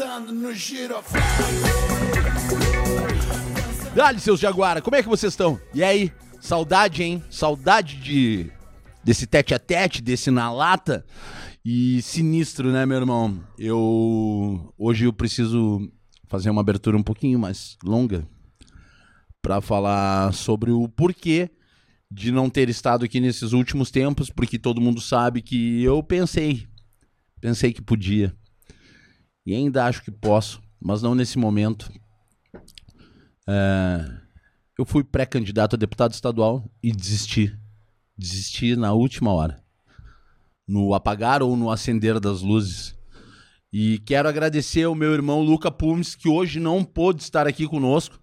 dançando no giroflão. Dale, seus Jaguara, como é que vocês estão? E aí? Saudade, hein? Saudade de desse tete a tete, desse na lata. E sinistro, né, meu irmão? Eu hoje eu preciso fazer uma abertura um pouquinho mais longa para falar sobre o porquê de não ter estado aqui nesses últimos tempos, porque todo mundo sabe que eu pensei, pensei que podia. E ainda acho que posso, mas não nesse momento. É, eu fui pré-candidato a deputado estadual e desisti. Desisti na última hora. No apagar ou no acender das luzes. E quero agradecer ao meu irmão Luca Pumes, que hoje não pôde estar aqui conosco,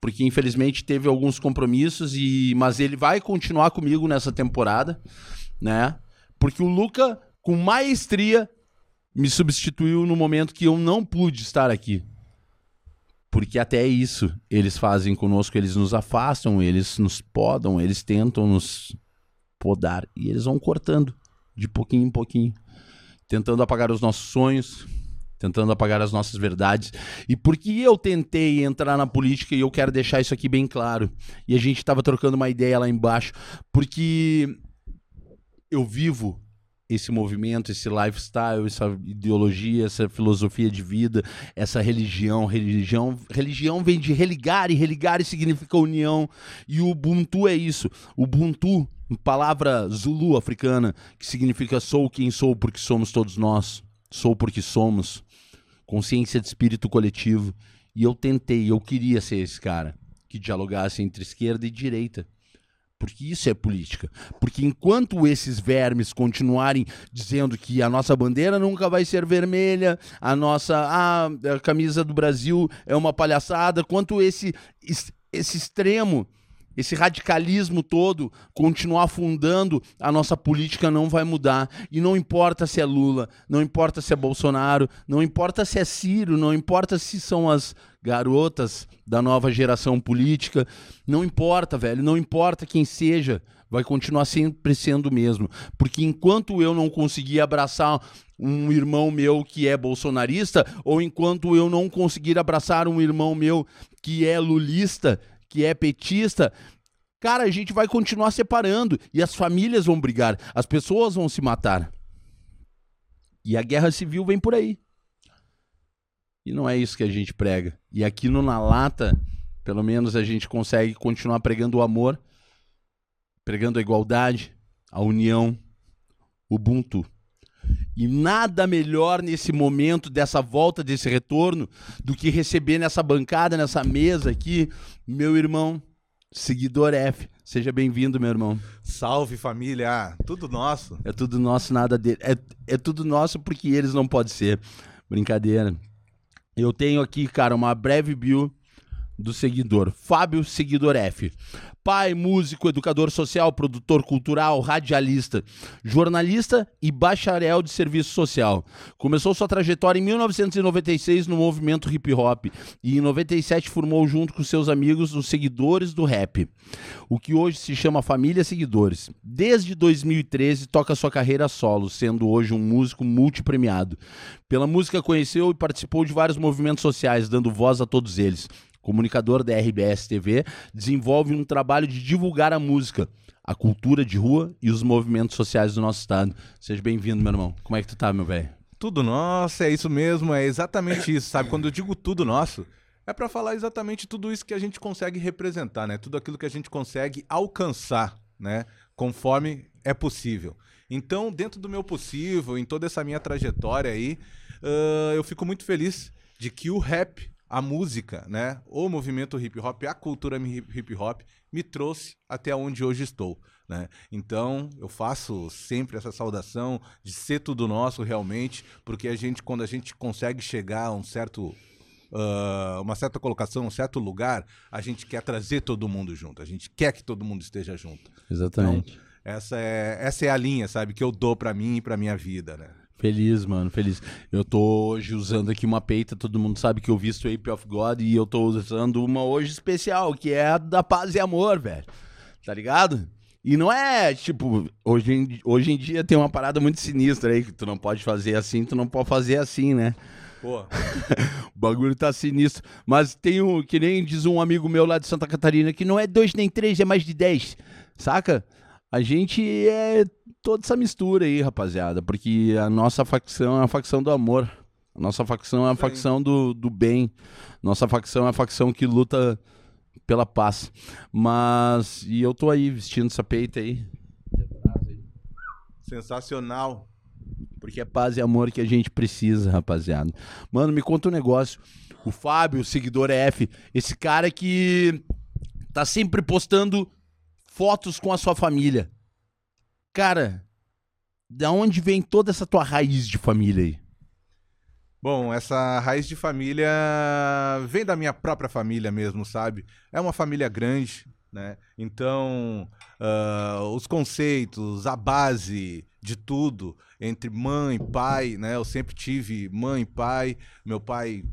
porque infelizmente teve alguns compromissos, e mas ele vai continuar comigo nessa temporada, né? Porque o Luca, com maestria, me substituiu no momento que eu não pude estar aqui. Porque até isso eles fazem conosco, eles nos afastam, eles nos podam, eles tentam nos podar e eles vão cortando de pouquinho em pouquinho, tentando apagar os nossos sonhos, tentando apagar as nossas verdades. E porque eu tentei entrar na política e eu quero deixar isso aqui bem claro. E a gente estava trocando uma ideia lá embaixo, porque eu vivo esse movimento, esse lifestyle, essa ideologia, essa filosofia de vida, essa religião, religião, religião vem de religar e religar significa união. E o Ubuntu é isso. O Ubuntu, palavra Zulu africana, que significa sou quem sou porque somos todos nós, sou porque somos, consciência de espírito coletivo. E eu tentei, eu queria ser esse cara que dialogasse entre esquerda e direita porque isso é política. Porque enquanto esses vermes continuarem dizendo que a nossa bandeira nunca vai ser vermelha, a nossa ah, a camisa do Brasil é uma palhaçada, quanto esse, esse extremo esse radicalismo todo continuar afundando, a nossa política não vai mudar. E não importa se é Lula, não importa se é Bolsonaro, não importa se é Ciro, não importa se são as garotas da nova geração política, não importa, velho, não importa quem seja, vai continuar sempre sendo o mesmo. Porque enquanto eu não conseguir abraçar um irmão meu que é bolsonarista, ou enquanto eu não conseguir abraçar um irmão meu que é lulista, que é petista, cara, a gente vai continuar separando e as famílias vão brigar, as pessoas vão se matar. E a guerra civil vem por aí. E não é isso que a gente prega. E aqui no Na Lata, pelo menos a gente consegue continuar pregando o amor, pregando a igualdade, a união, o Ubuntu. E nada melhor nesse momento dessa volta, desse retorno, do que receber nessa bancada, nessa mesa aqui, meu irmão, seguidor F. Seja bem-vindo, meu irmão. Salve, família. Tudo nosso. É tudo nosso, nada dele. É, é tudo nosso porque eles não podem ser. Brincadeira. Eu tenho aqui, cara, uma breve bio do seguidor, Fábio Seguidor F. Pai, músico, educador social, produtor cultural, radialista, jornalista e bacharel de serviço social. Começou sua trajetória em 1996 no movimento hip hop e em 97 formou junto com seus amigos os Seguidores do Rap, o que hoje se chama Família Seguidores. Desde 2013 toca sua carreira solo, sendo hoje um músico multipremiado. Pela música conheceu e participou de vários movimentos sociais, dando voz a todos eles comunicador da RBS TV, desenvolve um trabalho de divulgar a música, a cultura de rua e os movimentos sociais do nosso estado. Seja bem-vindo, meu irmão. Como é que tu tá, meu velho? Tudo nosso, é isso mesmo, é exatamente isso, sabe? Quando eu digo tudo nosso, é para falar exatamente tudo isso que a gente consegue representar, né? Tudo aquilo que a gente consegue alcançar, né? Conforme é possível. Então, dentro do meu possível, em toda essa minha trajetória aí, uh, eu fico muito feliz de que o rap a música, né, o movimento hip hop, a cultura hip hop me trouxe até onde hoje estou, né? Então, eu faço sempre essa saudação de ser tudo nosso realmente, porque a gente quando a gente consegue chegar a um certo Uh, uma certa colocação, um certo lugar, a gente quer trazer todo mundo junto. A gente quer que todo mundo esteja junto. Exatamente. Então, essa é, essa é a linha, sabe, que eu dou para mim e para minha vida, né? Feliz, mano, feliz. Eu tô hoje usando aqui uma peita, todo mundo sabe que eu visto Ape of God e eu tô usando uma hoje especial, que é a da paz e amor, velho. Tá ligado? E não é, tipo, hoje em, hoje em dia tem uma parada muito sinistra aí, que tu não pode fazer assim, tu não pode fazer assim, né? Pô. o bagulho tá sinistro. Mas tem um, que nem diz um amigo meu lá de Santa Catarina, que não é dois nem três, é mais de dez. Saca? A gente é toda essa mistura aí, rapaziada. Porque a nossa facção é a facção do amor. A nossa facção é a aí. facção do, do bem. Nossa facção é a facção que luta pela paz. Mas. E eu tô aí vestindo essa peita aí. Sensacional. Porque é paz e amor que a gente precisa, rapaziada. Mano, me conta um negócio. O Fábio, o seguidor F, esse cara que tá sempre postando fotos com a sua família. Cara, da onde vem toda essa tua raiz de família aí? Bom, essa raiz de família vem da minha própria família mesmo, sabe? É uma família grande, né? Então, ah, os conceitos, a base de tudo entre mãe e pai, né? Eu sempre tive mãe e pai. Meu pai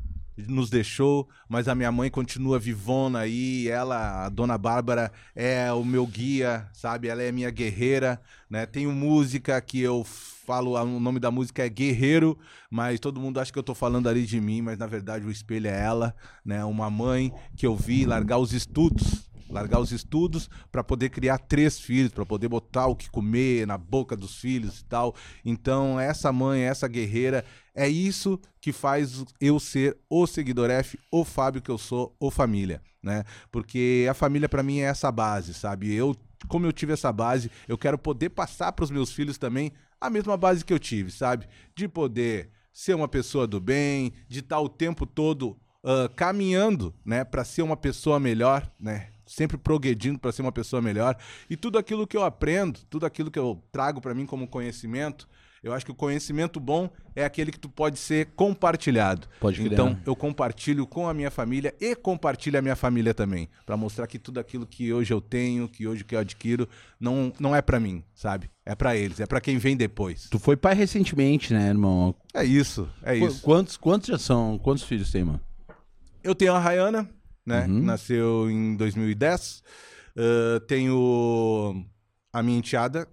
nos deixou, mas a minha mãe continua vivona aí. Ela, a dona Bárbara, é o meu guia, sabe? Ela é minha guerreira, né? Tenho música que eu falo, o nome da música é Guerreiro, mas todo mundo acha que eu tô falando ali de mim, mas na verdade o espelho é ela, né? Uma mãe que eu vi largar os estudos, largar os estudos para poder criar três filhos, para poder botar o que comer na boca dos filhos e tal. Então, essa mãe, essa guerreira, é isso que faz eu ser o seguidor F, o Fábio que eu sou, o família, né? Porque a família para mim é essa base, sabe? Eu como eu tive essa base, eu quero poder passar para os meus filhos também a mesma base que eu tive, sabe? De poder ser uma pessoa do bem, de estar o tempo todo ah, caminhando, né, para ser uma pessoa melhor, né? Sempre progredindo para ser uma pessoa melhor. E tudo aquilo que eu aprendo, tudo aquilo que eu trago para mim como conhecimento, eu acho que o conhecimento bom é aquele que tu pode ser compartilhado. Pode. Então, eu compartilho com a minha família e compartilho a minha família também, Pra mostrar que tudo aquilo que hoje eu tenho, que hoje que eu adquiro, não, não é pra mim, sabe? É pra eles, é pra quem vem depois. Tu foi pai recentemente, né, irmão? É isso, é Qu- isso. Quantos, quantos já são? Quantos filhos tem, mano? Eu tenho a Rayana, né? Uhum. Nasceu em 2010. Ah, tenho a minha enteada,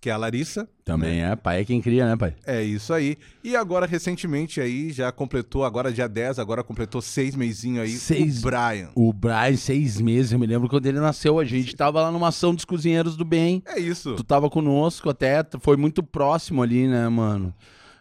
que é a Larissa. Também é. Pai é quem cria, né, pai? É isso aí. E agora, recentemente, aí, já completou, agora dia 10, agora completou seis meizinhos aí, Seis. o Brian. O Brian, seis meses, eu me lembro quando ele nasceu. A gente tava lá numa ação dos cozinheiros do bem. É isso. Tu tava conosco até, foi muito próximo ali, né, mano?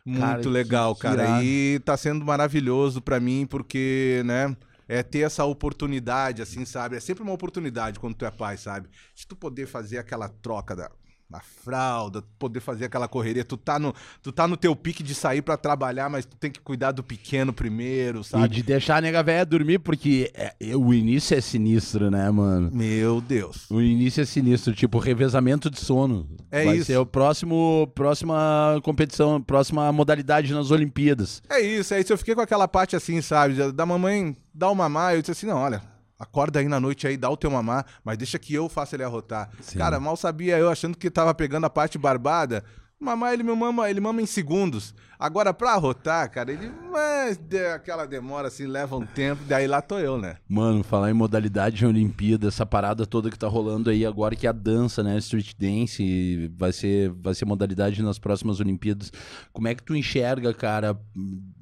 Muito Cara, legal, cara. irado. E tá sendo maravilhoso pra mim, porque, né? É ter essa oportunidade, assim, sabe? É sempre uma oportunidade quando tu é pai, sabe? De tu poder fazer aquela troca da, da fralda, poder fazer aquela correria. Tu tá no, tu tá no teu pique de sair pra trabalhar, mas tu tem que cuidar do pequeno primeiro, E sabe? de deixar a nega velha dormir, porque é- é- o início é sinistro, né, mano? Meu Deus. O início é sinistro, tipo, revezamento de sono. É Vai isso. ser o próximo, próxima competição, próxima modalidade nas Olimpíadas. É isso, é isso. Eu fiquei com aquela parte assim, sabe? Da mamãe dar o mamar. Eu disse assim: não, olha, acorda aí na noite aí, dá o teu mamar, mas deixa que eu faça ele arrotar. Sim. Cara, mal sabia eu, achando que tava pegando a parte barbada. Mamar, ele me mama, ele mama em segundos. Agora, pra arrotar, cara, ele. Mas aquela demora assim, leva um tempo, daí lá tô eu, né? Mano, falar em modalidade de Olimpíada, essa parada toda que tá rolando aí agora, que é a dança, né? Street dance, vai ser, vai ser modalidade nas próximas Olimpíadas. Como é que tu enxerga, cara,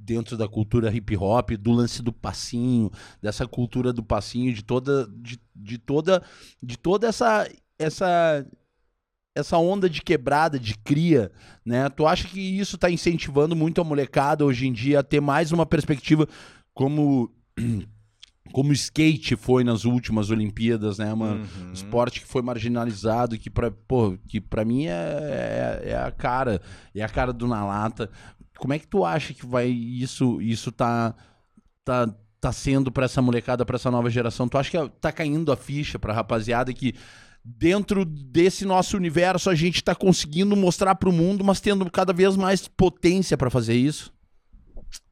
dentro da cultura hip hop, do lance do passinho, dessa cultura do passinho, de toda, de, de toda, de toda essa, essa, essa onda de quebrada, de cria, né? Tu acha que isso tá incentivando muito a molecada hoje em dia a ter mais uma perspectiva como como o skate foi nas últimas Olimpíadas, né, mano? Uhum. Esporte que foi marginalizado, que pra, pô, que pra mim é, é, é a cara, é a cara do Na Lata. Como é que tu acha que vai isso isso tá tá tá sendo pra essa molecada, pra essa nova geração? Tu acha que tá caindo a ficha pra rapaziada que dentro desse nosso universo a gente tá conseguindo mostrar pro mundo, mas tendo cada vez mais potência pra fazer isso?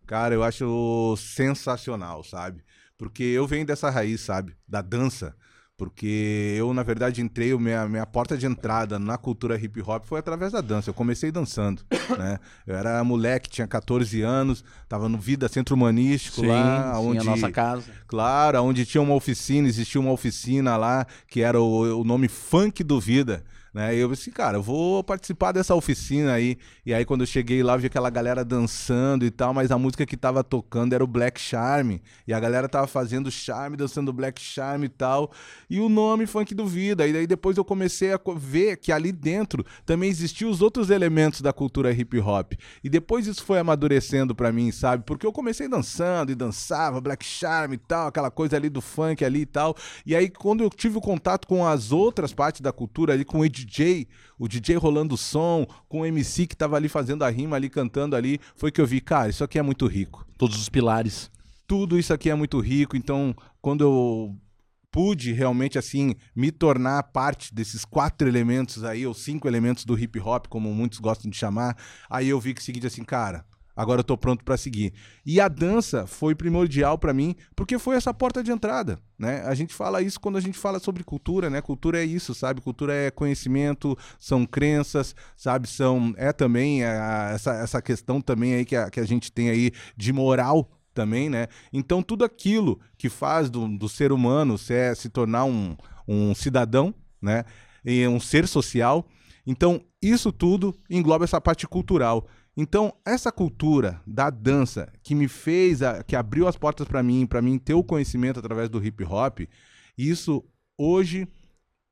Cara, eu acho sensacional, sabe? Porque eu venho dessa raiz, sabe? Da dança. Porque eu, na verdade, entrei, minha, minha porta de entrada na cultura hip hop foi através da dança. Eu comecei dançando, né? Eu era moleque, tinha 14 anos, tava no Vida Centro Humanístico lá, sim, onde a nossa casa. Claro, onde tinha uma oficina, existia uma oficina lá, que era o, o nome Funk do Vida. Né? E eu disse, cara, eu vou participar dessa oficina aí. E aí, quando eu cheguei lá, vi aquela galera dançando e tal, mas a música que tava tocando era o Black Charm. E a galera tava fazendo charme, dançando Black Charm e tal. E o nome Funk do Vida. E daí depois eu comecei a ver que ali dentro também existiam os outros elementos da cultura hip hop. E depois isso foi amadurecendo para mim, sabe? Porque eu comecei dançando e dançava, Black Charm e tal, aquela coisa ali do funk ali e tal. E aí, quando eu tive o contato com as outras partes da cultura ali, com o DJ, o DJ rolando o som, com o MC que tava ali fazendo a rima, ali cantando ali, foi que eu vi, cara, isso aqui é muito rico. Todos os pilares. Tudo isso aqui é muito rico, então quando eu pude realmente assim me tornar parte desses quatro elementos aí, ou cinco elementos do hip hop, como muitos gostam de chamar, aí eu vi que o seguinte assim, cara, Agora eu tô pronto para seguir. E a dança foi primordial para mim, porque foi essa porta de entrada, né? A gente fala isso quando a gente fala sobre cultura, né? Cultura é isso, sabe? Cultura é conhecimento, são crenças, sabe? São é também a, essa, essa questão também aí que a, que a gente tem aí de moral também, né? Então tudo aquilo que faz do, do ser humano se, é, se tornar um, um cidadão, né? E um ser social. Então isso tudo engloba essa parte cultural. Então, essa cultura da dança que me fez, a, que abriu as portas para mim, para mim ter o conhecimento através do hip hop, isso hoje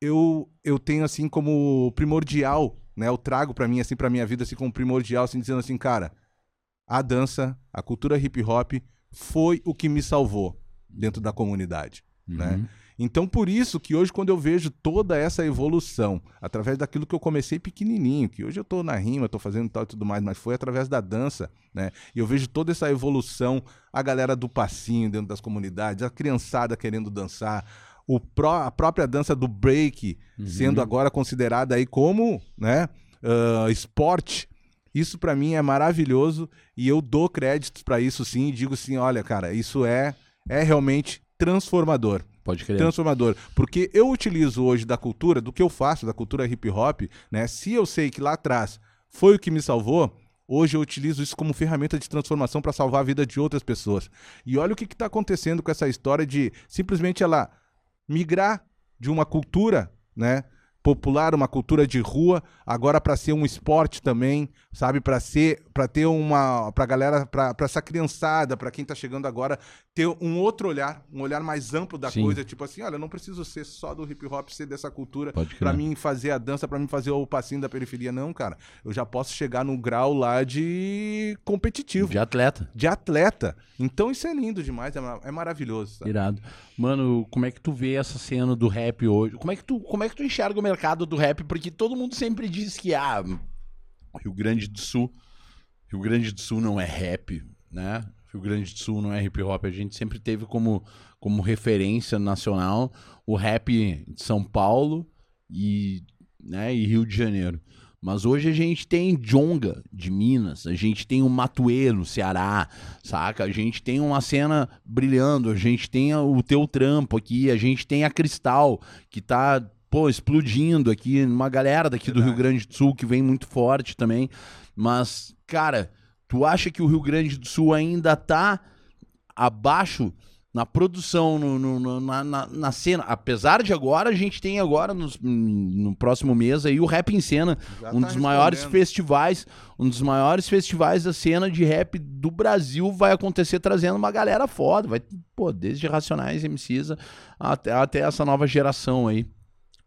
eu, eu tenho assim como primordial, né? Eu trago para mim assim para minha vida assim como primordial, assim dizendo assim, cara, a dança, a cultura hip hop foi o que me salvou dentro da comunidade, né? uhum. né? Então, por isso que hoje, quando eu vejo toda essa evolução, através daquilo que eu comecei pequenininho, que hoje eu estou na rima, estou fazendo tal e tudo mais, mas foi através da dança, né? E eu vejo toda essa evolução, a galera do passinho dentro das comunidades, a criançada querendo dançar, o pró a própria dança do break uhum. sendo agora considerada aí como, né, uh, esporte. Isso para mim é maravilhoso e eu dou créditos para isso sim e digo assim, olha, cara, isso é é realmente transformador. Pode crer. Transformador. Porque eu utilizo hoje da cultura, do que eu faço, da cultura hip hop, né? Se eu sei que lá atrás foi o que me salvou, hoje eu utilizo isso como ferramenta de transformação para salvar a vida de outras pessoas. E olha o que está acontecendo com essa história de simplesmente ela migrar de uma cultura, né? Popular, uma cultura de rua, agora para ser um esporte também, sabe, para ser, para ter uma, para galera, para essa criançada, para quem tá chegando agora, ter um outro olhar, um olhar mais amplo da Sim. coisa, tipo assim, olha, eu não preciso ser só do hip hop, ser dessa cultura para mim fazer a dança, para mim fazer o passinho da periferia, não, cara. Eu já posso chegar no grau lá de competitivo, de atleta. De atleta. Então isso é lindo demais, é, é maravilhoso, sabe? Irado. Mano, como é que tu vê essa cena do rap hoje? Como é que tu, como é que tu enxerga o mercado do rap? Porque todo mundo sempre diz que ah, Rio Grande do Sul, Rio Grande do Sul não é rap, né? Rio Grande do Sul não é hip hop. A gente sempre teve como, como referência nacional o rap de São Paulo e, né, e Rio de Janeiro. Mas hoje a gente tem Jonga de Minas, a gente tem o Matuê no Ceará, saca? A gente tem uma cena brilhando, a gente tem o teu trampo aqui, a gente tem a Cristal, que tá, pô, explodindo aqui, uma galera daqui Verdade. do Rio Grande do Sul que vem muito forte também. Mas, cara, tu acha que o Rio Grande do Sul ainda tá abaixo na produção, no, no, na, na, na, cena. Apesar de agora, a gente tem agora, no, no próximo mês, aí o Rap em Cena, Já um tá dos maiores festivais, um dos maiores festivais da cena de rap do Brasil vai acontecer trazendo uma galera foda. Vai, pô, desde Racionais, MCs, até, até essa nova geração aí.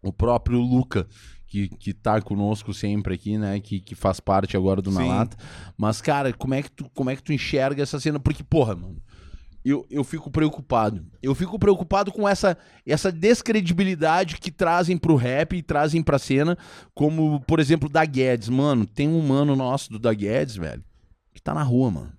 O próprio Luca, que, que tá conosco sempre aqui, né? Que, que faz parte agora do Nalata. Mas, cara, como é, que tu, como é que tu enxerga essa cena? Porque, porra, mano eu, eu fico preocupado. Eu fico preocupado com essa, essa descredibilidade que trazem pro rap e trazem pra cena, como, por exemplo, da Guedes. Mano, tem um mano nosso do da Guedes, velho, que tá na rua, mano.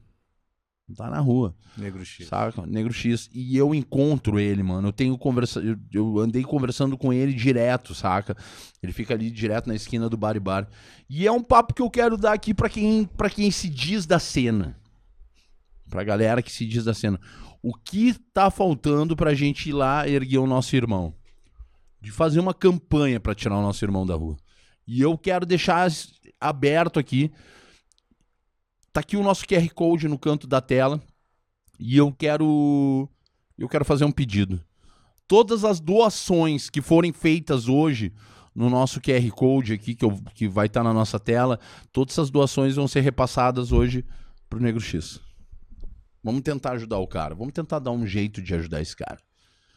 Tá na rua. Negro X. Saca? Negro X. E eu encontro ele, mano. Eu tenho conversa... Eu, eu, andei conversando com ele direto, saca? Ele fica ali direto na esquina do bar e bar. E é um papo que eu quero dar aqui para quem, pra quem se diz da cena pra galera que se diz da cena. O que tá faltando pra gente ir lá erguer o nosso irmão? De fazer uma campanha para tirar o nosso irmão da rua. E eu quero deixar aberto aqui. Tá aqui o nosso QR Code no canto da tela. E eu quero eu quero fazer um pedido. Todas as doações que forem feitas hoje no nosso QR Code aqui, que, eu, que vai estar tá na nossa tela. Todas essas doações vão ser repassadas hoje pro Negro X. Vamos tentar ajudar o cara. Vamos tentar dar um jeito de ajudar esse cara.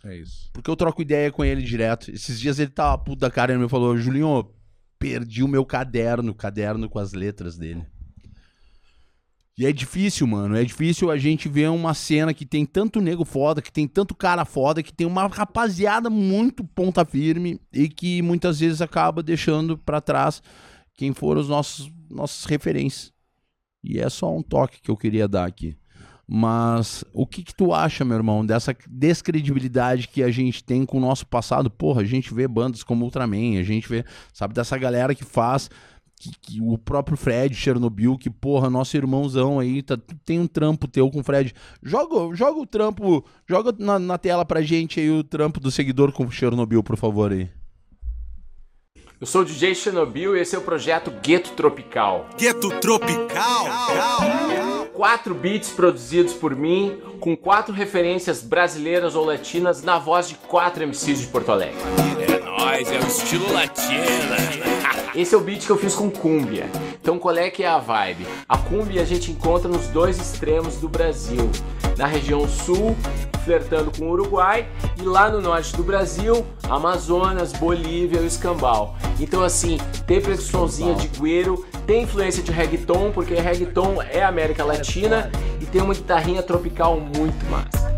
É isso. Porque eu troco ideia com ele direto. Esses dias ele tava puto da cara e me falou: Julinho, perdi o meu caderno, caderno com as letras dele. E é difícil, mano. É difícil a gente ver uma cena que tem tanto nego foda, que tem tanto cara foda, que tem uma rapaziada muito ponta firme e que muitas vezes acaba deixando para trás quem foram os nossos nossos referências. E é só um toque que eu queria dar aqui. Mas o que, que tu acha, meu irmão, dessa descredibilidade que a gente tem com o nosso passado? Porra, a gente vê bandas como Ultraman, a gente vê, sabe, dessa galera que faz que, que, o próprio Fred Chernobyl, que, porra, nosso irmãozão aí, tá, tem um trampo teu com o Fred. Joga, joga o trampo, joga na, na tela pra gente aí o trampo do seguidor com o Chernobyl, por favor aí. Eu sou o DJ Chernobyl e esse é o projeto Gueto Tropical. Gueto Tropical! Quatro beats produzidos por mim, com quatro referências brasileiras ou latinas na voz de quatro MCs de Porto Alegre. É nóis, é o estilo latina. Esse é o beat que eu fiz com Cúmbia. Então qual é que é a vibe? A Cúmbia a gente encontra nos dois extremos do Brasil. Na região sul, flertando com o Uruguai, e lá no norte do Brasil, Amazonas, Bolívia e Escambau. Então assim, tem percussãozinha de gueiro, tem influência de reggaeton, porque reggaeton é América Latina, e tem uma guitarrinha tropical muito massa.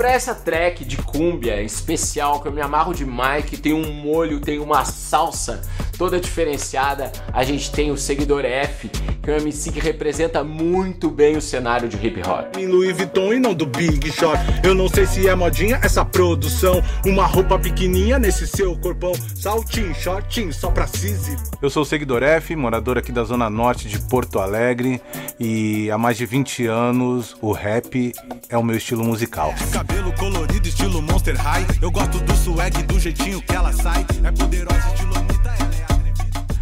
Para essa track de cúmbia especial, que eu me amarro demais, que tem um molho, tem uma salsa toda diferenciada, a gente tem o Seguidor F, que é um MC que representa muito bem o cenário de hip hop. Em Louis Vuitton e não do Big Shot. Eu não sei se é modinha essa produção. Uma roupa pequenininha nesse seu corpão. Saltinho, shortinho, só pra Cisi. Eu sou o Seguidor F, morador aqui da zona norte de Porto Alegre. E há mais de 20 anos o rap é o meu estilo musical. Cabelo colorido, estilo Monster High. Eu gosto do swag, do jeitinho que ela sai. É poderosa, estilo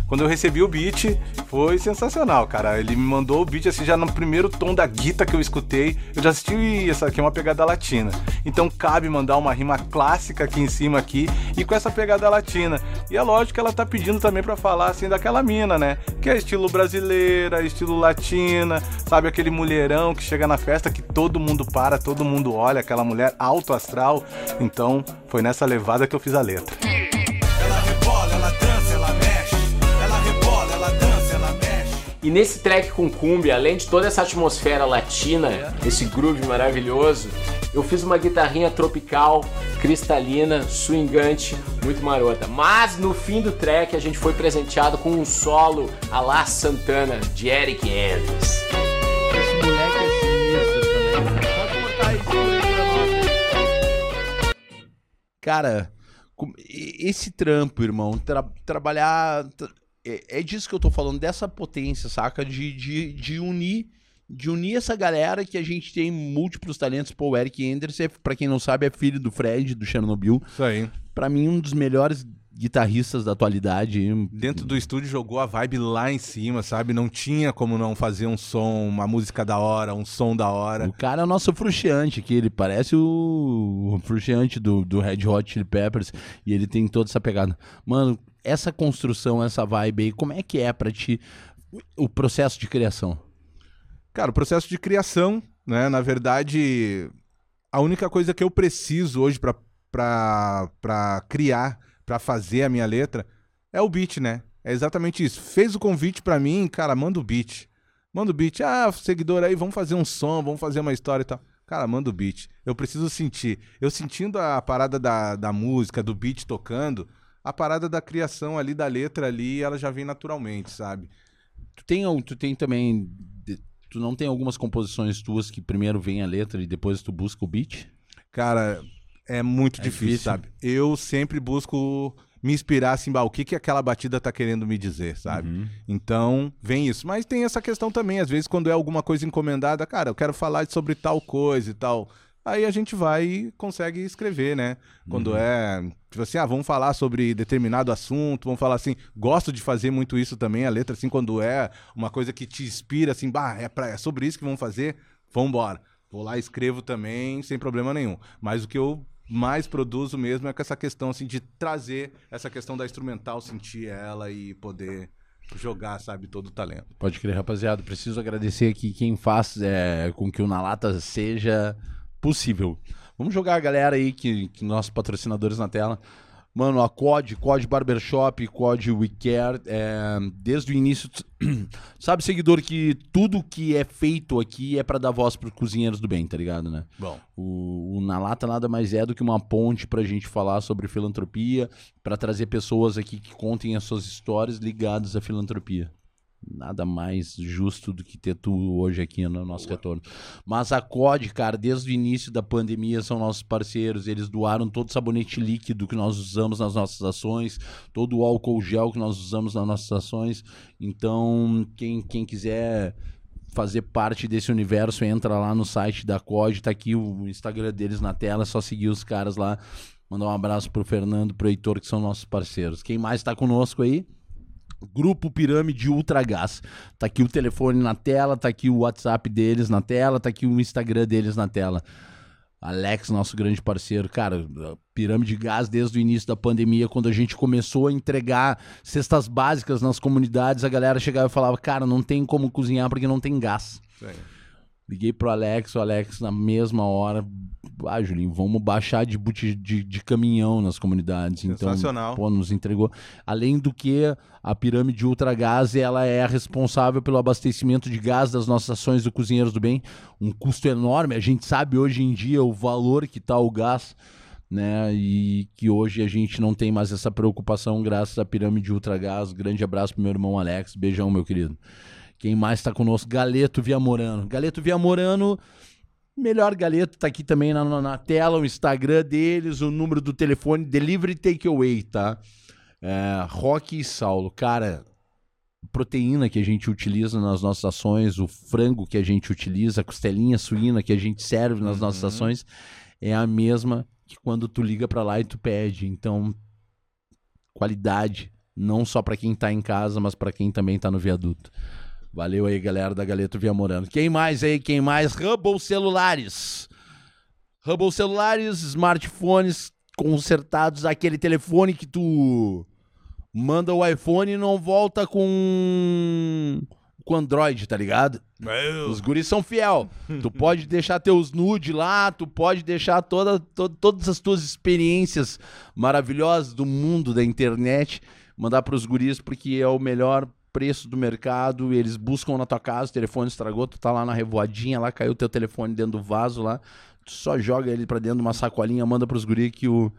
quando eu recebi o beat, foi sensacional, cara. Ele me mandou o beat assim já no primeiro tom da guita que eu escutei. Eu já assisti essa aqui é uma pegada latina. Então cabe mandar uma rima clássica aqui em cima aqui e com essa pegada latina. E é lógico que ela tá pedindo também para falar assim daquela mina, né? Que é estilo brasileira, estilo latina, sabe aquele mulherão que chega na festa que todo mundo para, todo mundo olha, aquela mulher alto astral. Então, foi nessa levada que eu fiz a letra. E nesse track com cumbia, além de toda essa atmosfera latina, esse groove maravilhoso, eu fiz uma guitarrinha tropical, cristalina, swingante, muito marota. Mas no fim do track a gente foi presenteado com um solo a la Santana de Eric Andrews. Esse moleque é sinistro também. né? Pode botar isso aí pra nós. Cara, esse trampo, irmão, tra- trabalhar. É, é disso que eu tô falando, dessa potência, saca? De, de, de unir. De unir essa galera que a gente tem múltiplos talentos. Pô, o Eric Anderson, é, pra quem não sabe, é filho do Fred, do Chernobyl. Isso aí. Pra mim, um dos melhores guitarristas da atualidade. Dentro do estúdio jogou a vibe lá em cima, sabe? Não tinha como não fazer um som, uma música da hora, um som da hora. O cara é o nosso frustrante aqui, ele parece o, o do, do Red Hot Chili Peppers e ele tem toda essa pegada. Mano, essa construção, essa vibe aí, como é que é pra ti o processo de criação? Cara, o processo de criação, né? Na verdade, a única coisa que eu preciso hoje pra criar, pra fazer a minha letra, é o beat, né? É exatamente isso. Fez o convite pra mim, cara, manda o beat. Manda o beat. Ah, seguidor aí, vamos fazer um som, vamos fazer uma história e tal. Cara, manda o beat. Eu preciso sentir. Eu sentindo a parada da, da música, do beat tocando, a parada da criação ali, da letra ali, ela já vem naturalmente, sabe? Tu tem, tu tem também. Tu não tem algumas composições tuas que primeiro vem a letra e depois tu busca o beat? Cara, é muito É difícil, difícil. sabe? Eu sempre busco me inspirar assim, bah, o que que aquela batida tá querendo me dizer, sabe? Uhum. Então, vem isso. Mas tem essa questão também, às vezes quando é alguma coisa encomendada, cara, eu quero falar sobre tal coisa e tal. Aí a gente vai e consegue escrever, né? Quando é, tipo assim, ah, vamos falar sobre determinado assunto, vamos falar assim, gosto de fazer muito isso também, a letra assim, quando é uma coisa que te inspira assim, bah, é, pra, é sobre isso que vamos fazer, vambora. Vou lá, escrevo também, sem problema nenhum. Mas o que eu mais produzo mesmo é com essa questão assim de trazer essa questão da instrumental, sentir ela e poder jogar, sabe, todo o talento. Pode crer, rapaziada. Preciso agradecer aqui quem faz é, com que o Na Lata seja possível. Vamos jogar a galera aí, que, que nossos patrocinadores na tela. Mano, a COD, COD Barbershop, COD WeCare, é, desde o início. Sabe, seguidor, que tudo que é feito aqui é para dar voz pros cozinheiros do bem, tá ligado, né? Bom. O, o Na Lata nada mais é do que uma ponte pra gente falar sobre filantropia, para trazer pessoas aqui que contem as suas histórias ligadas à filantropia. Nada mais justo do que ter tu hoje aqui no nosso retorno. Mas a COD, cara, desde o início da pandemia são nossos parceiros. Eles doaram todo o sabonete líquido que nós usamos nas nossas ações, todo o álcool gel que nós usamos nas nossas ações. Então, quem, quem quiser fazer parte desse universo, entra lá no site da COD, tá aqui o Instagram deles na tela, é só seguir os caras lá. Mandar um abraço pro Fernando, pro Heitor, que são nossos parceiros. Quem mais tá conosco aí? Grupo Pirâmide Ultragás. Tá aqui o telefone na tela, tá aqui o WhatsApp deles na tela, tá aqui o Instagram deles na tela. Alex, nosso grande parceiro, cara, Pirâmide Gás desde o início da pandemia, quando a gente começou a entregar cestas básicas nas comunidades, a galera chegava e falava, cara, não tem como cozinhar porque não tem gás. Liguei pro Alex, o Alex na mesma hora. Ah, Julinho, vamos baixar de, de, de caminhão nas comunidades. Sensacional. Então, pô, nos entregou. Além do que, a pirâmide Ultragás, ela é a responsável pelo abastecimento de gás das nossas ações do Cozinheiros do Bem. Um custo enorme. A gente sabe hoje em dia o valor que tá o gás, né? E que hoje a gente não tem mais essa preocupação graças à pirâmide Ultragás. Grande abraço pro meu irmão Alex. Beijão, meu querido. Quem mais está conosco? Galeto Viamorano. Galeto Viamorano, melhor Galeto, tá aqui também na, na- tela, o Instagram deles, o número do telefone, Delivery Takeaway, tá? É, Rock e Saulo, cara, proteína que a gente utiliza nas nossas ações, o frango que a gente utiliza, a costelinha suína que a gente serve nas nossas ações, é a mesma que quando tu liga pra lá e tu pede. Então, qualidade, não só pra quem tá em casa, mas pra quem também tá no viaduto. Valeu aí, galera da Galeto Viamorano. Quem mais aí? Quem mais? Hubble Celulares. Hubble Celulares, smartphones consertados, aquele telefone que tu manda o iPhone e não volta com com Android, tá ligado? Os guris são fiel. tu pode deixar teus nude lá, tu pode deixar toda, to- todas as tuas experiências maravilhosas do mundo da internet, mandar pros guris porque é o melhor preço do mercado, eles buscam na tua casa, o telefone estragou, tu tá lá na revoadinha, lá caiu teu telefone dentro do vaso lá, tu só joga ele pra dentro de uma sacolinha, manda pros guris que o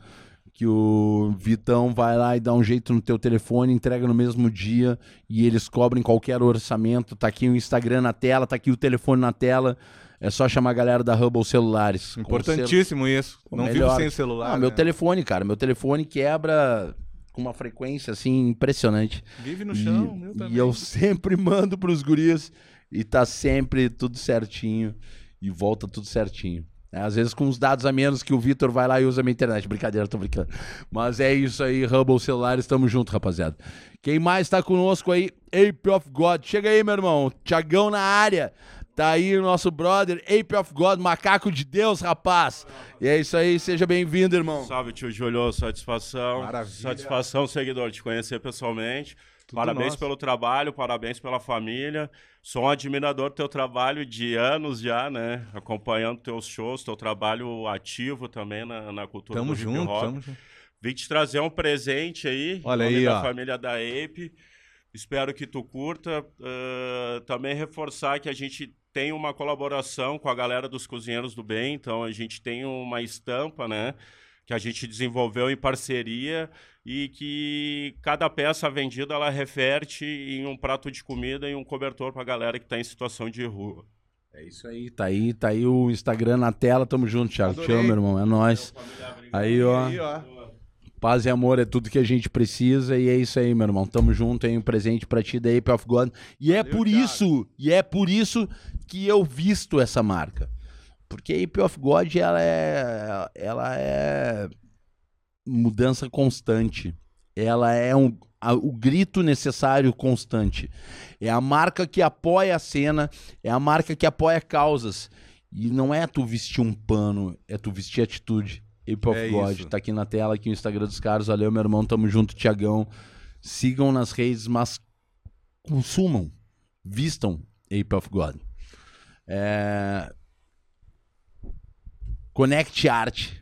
que o Vitão vai lá e dá um jeito no teu telefone, entrega no mesmo dia e eles cobrem qualquer orçamento. Tá aqui o Instagram na tela, tá aqui o telefone na tela. É só chamar a galera da Hubble Celulares. Importantíssimo isso. Não melhor. vivo sem o celular. Ah, meu né? telefone, cara, meu telefone quebra com uma frequência assim impressionante. Vive no E- chão, meu e, também. eu sempre mando pros gurias e tá sempre tudo certinho e volta tudo certinho. É, às vezes com os dados a menos que o Vitor vai lá e usa a minha internet. Brincadeira, tô brincando. Mas é isso aí, Hubble Celulares, tamo junto, rapaziada. Quem mais tá conosco aí? Ape of God. Chega aí, meu irmão. Tiagão na área. Tá aí o nosso brother, Ape of God, macaco de Deus, rapaz. E é isso aí, seja bem-vindo, irmão. Salve, tio Júlio, satisfação. Maravilha. Satisfação, seguidor, te conhecer pessoalmente. parabéns nosso. pelo trabalho, parabéns pela família. Sou um admirador do teu trabalho de anos já, né? Acompanhando teus shows, teu trabalho ativo também na, na cultura Tamo do hip junto, hop. tamo junto. Vim te trazer um presente aí, Olha aí, da ó. família da Ape. Espero que tu curta. Ah, também reforçar que a gente tem uma colaboração com a galera dos Cozinheiros do Bem, então a gente tem uma estampa, né? Que a gente desenvolveu em parceria e que cada peça vendida ela reverte em um prato de comida e um cobertor para a galera que está em situação de rua. É isso aí, tá aí, tá aí o Instagram na tela, tamo junto, Thiago. Te amo, meu irmão, é nóis. Aí, ó, Aí, ó. Paz e amor é tudo que a gente precisa e é isso aí, meu irmão. Tamo junto, aí um presente pra ti da Ape of God. E é Valeu, por Thiago. isso, e é por isso que eu visto essa marca. Porque a Ape of God, ela é, ela é mudança constante. Ela é um, a- o grito necessário constante. É a marca que apoia a cena, é a marca que apoia causas. E não é tu vestir um pano, é tu vestir atitude. Ape of É God. isso. Tá aqui na tela, aqui o Instagram dos caras. Valeu, meu irmão. Tamo junto, Tiagão. Sigam nas redes, mas consumam, vistam Ape of God. É... Connect Art.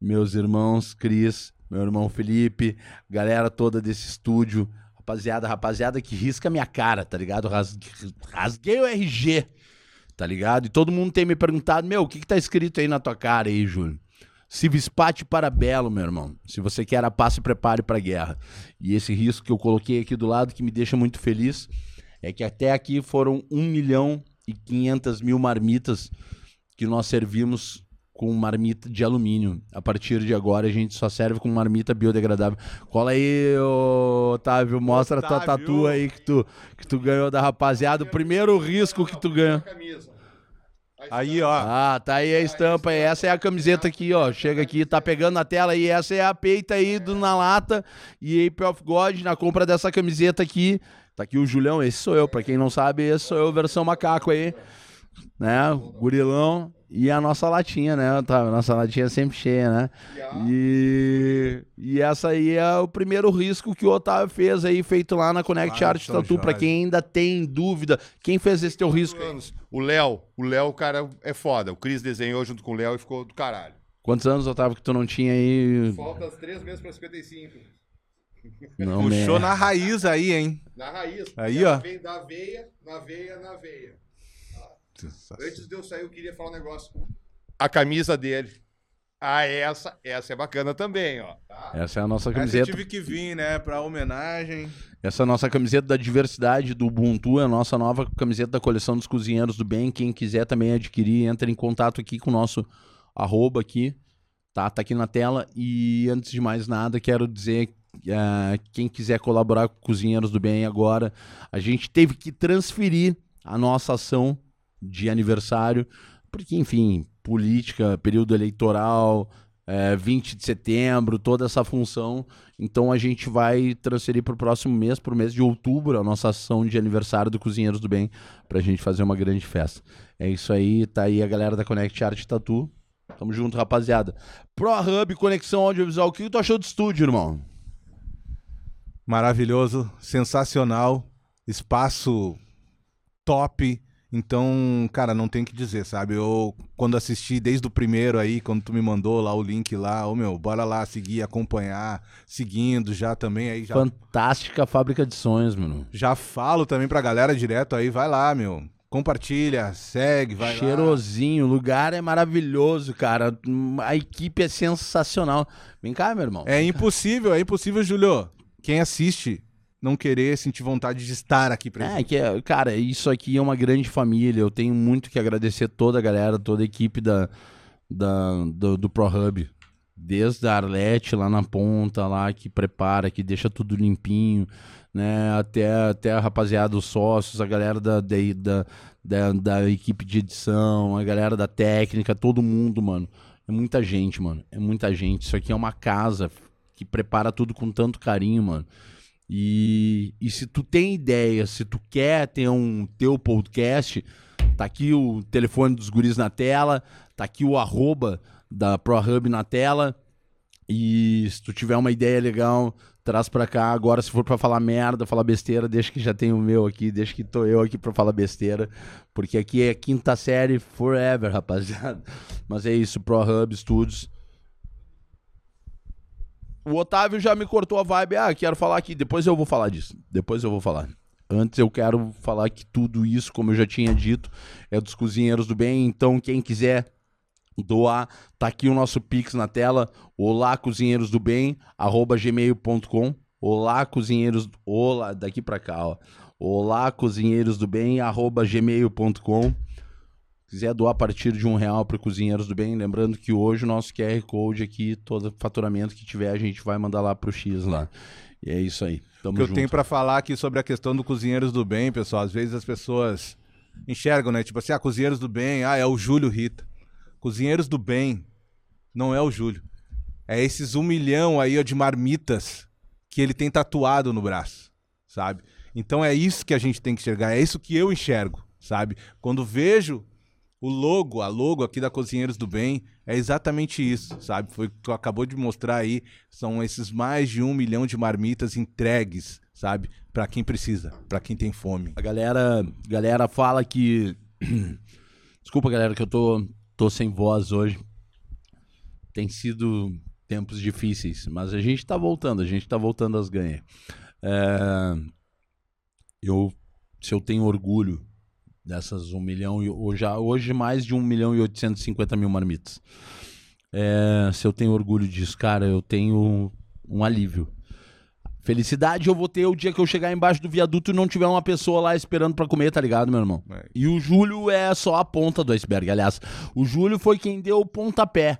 Meus irmãos, Cris, meu irmão Felipe, galera toda desse estúdio. Rapaziada, rapaziada que risca minha cara, tá ligado? Rasgue- Rasguei o RG, tá ligado? E todo mundo tem me perguntado, meu, o que que tá escrito aí na tua cara aí, Júlio? Civispate para Belo, meu irmão. Se você quer a paz, se prepare para a guerra. E esse risco que eu coloquei aqui do lado, que me deixa muito feliz, é que até aqui foram 1 milhão e 500 mil marmitas que nós servimos com marmita de alumínio. A partir de agora, a gente só serve com marmita biodegradável. Cola aí, ô, Otávio, mostra a tua Otávio. tatu aí que tu, que tu ganhou da rapaziada. O primeiro risco que tu ganhou. Aí, ó. Ah, tá aí a estampa. aí. Essa é a camiseta aqui, ó. Chega aqui, tá pegando na tela e essa é a peita aí do Na Lata e Ape of God na compra dessa camiseta aqui. Tá aqui o Julião, esse sou eu. Pra quem não sabe, esse sou eu, versão macaco aí. Né? Gurilão. E a nossa latinha, né? Tá, a nossa latinha sempre cheia, né? E, e essa aí é o primeiro risco que o Otávio fez aí, feito lá na Connect no Art. Pra Jorge. quem ainda tem dúvida, quem fez esse teu risco? aí? anos. O Léo, o Léo, cara, é foda. O Cris desenhou junto com o Léo e ficou do caralho. Quantos anos, Otávio, que tu não tinha aí? Falta três meses pra 55. Não, Puxou na raiz aí, hein? Na raiz. Aí, Ela ó. Vem da veia, na veia, na veia. Antes de eu sair, eu queria falar um negócio. A camisa dele. Ah, essa, essa é bacana também, ó. Tá? Essa é a nossa Essa eu camiseta. tive que vir, né? Pra homenagem. Essa é a nossa camiseta da diversidade do Ubuntu, é a nossa nova camiseta da coleção dos cozinheiros do bem. Quem quiser também adquirir, entra em contato aqui com o nosso arroba aqui, tá? Tá aqui na tela. E antes de mais nada, quero dizer eh, quem quiser colaborar com Cozinheiros do Bem agora, a gente teve que transferir a nossa ação de aniversário, porque, enfim, política, período eleitoral, eh, 20 de setembro, toda essa função. Então a gente vai transferir para o próximo mês, para o mês de outubro, a nossa ação de aniversário do Cozinheiros do Bem, para a gente fazer uma grande festa. É isso aí, tá aí a galera da Connect Art Tattoo. Tamo junto, rapaziada. Pro Hub, conexão audiovisual. O que tu achou do estúdio, irmão? Maravilhoso, sensacional, espaço top. Então, cara, não tem o que dizer, sabe? Eu, quando assisti desde o primeiro aí, quando tu me mandou lá o link lá, ô meu, bora lá seguir, acompanhar, seguindo já também aí, já, Fantástica fábrica de sonhos, mano. já falo também pra galera direto aí, vai lá, meu, compartilha, segue, vai lá. Cheirosinho, o lugar é maravilhoso, cara. A equipe é sensacional. Vem cá, meu irmão. É impossível, é impossível, Julio, quem assiste não querer sentir vontade de estar aqui presente. É, que é, cara, isso aqui é uma grande família. Eu tenho muito que agradecer toda a galera, toda a equipe da, da, do, do ProHub. Desde a Arlete lá na ponta, lá que prepara, que deixa tudo limpinho, né? Até, até a rapaziada, os sócios, a galera da, da, da, da equipe de edição, a galera da técnica, todo mundo, mano. É muita gente, mano. É muita gente. Isso aqui é uma casa que prepara tudo com tanto carinho, mano. E, e se tu tem ideia, se tu quer ter um teu podcast, tá aqui o telefone dos guris na tela, tá aqui o arroba da ProHub na tela. E se tu tiver uma ideia legal, traz pra cá. Agora, se for pra falar merda, falar besteira, deixa que já tem o meu aqui, deixa que tô eu aqui pra falar besteira. Porque aqui é quinta série forever, rapaziada. Mas é isso, ProHub Studios. O Otávio já me cortou a vibe. Ah, quero falar aqui. Depois eu vou falar disso. Depois eu vou falar. Antes eu quero falar que tudo isso, como eu já tinha dito, é dos cozinheiros do bem. Então, quem quiser doar, tá aqui o nosso Pix na tela. Olá, cozinheiros do bem, arroba gmail.com. Olá, cozinheiros. Olá, daqui pra cá, ó. Olá, cozinheiros do bem, arroba gmail.com. Quiser doar a partir de um real para Cozinheiros do Bem, lembrando que hoje o nosso QR Code aqui, todo faturamento que tiver, a gente vai mandar lá pro X lá. E é isso aí. Tamo O que eu junto. tenho pra falar aqui sobre a questão do Cozinheiros do Bem, pessoal, às vezes as pessoas enxergam, né? Tipo assim, ah, Cozinheiros do Bem, ah, é o Júlio Rita. Cozinheiros do Bem não é o Júlio. É esses um milhão aí ó, de marmitas que ele tem tatuado no braço, sabe? Então é isso que a gente tem que enxergar, é isso que eu enxergo, sabe? Quando vejo O logo, a logo aqui da Cozinheiros do Bem é exatamente isso, sabe? Foi o que tu acabou de mostrar aí. São esses mais de um milhão de marmitas entregues, sabe? Para quem precisa, para quem tem fome. A galera, galera fala que. Desculpa, galera, que eu tô, tô sem voz hoje. Tem sido tempos difíceis, mas a gente tá voltando, a gente tá voltando às ganhas. É... Eu, se eu tenho orgulho dessas 1 milhão, e hoje, hoje mais de 1 milhão e 850 mil marmitas. É, se eu tenho orgulho disso, cara, eu tenho um alívio. Felicidade eu vou ter o dia que eu chegar embaixo do viaduto e não tiver uma pessoa lá esperando para comer, tá ligado, meu irmão? É. E o Júlio é só a ponta do iceberg. Aliás, o Júlio foi quem deu o pontapé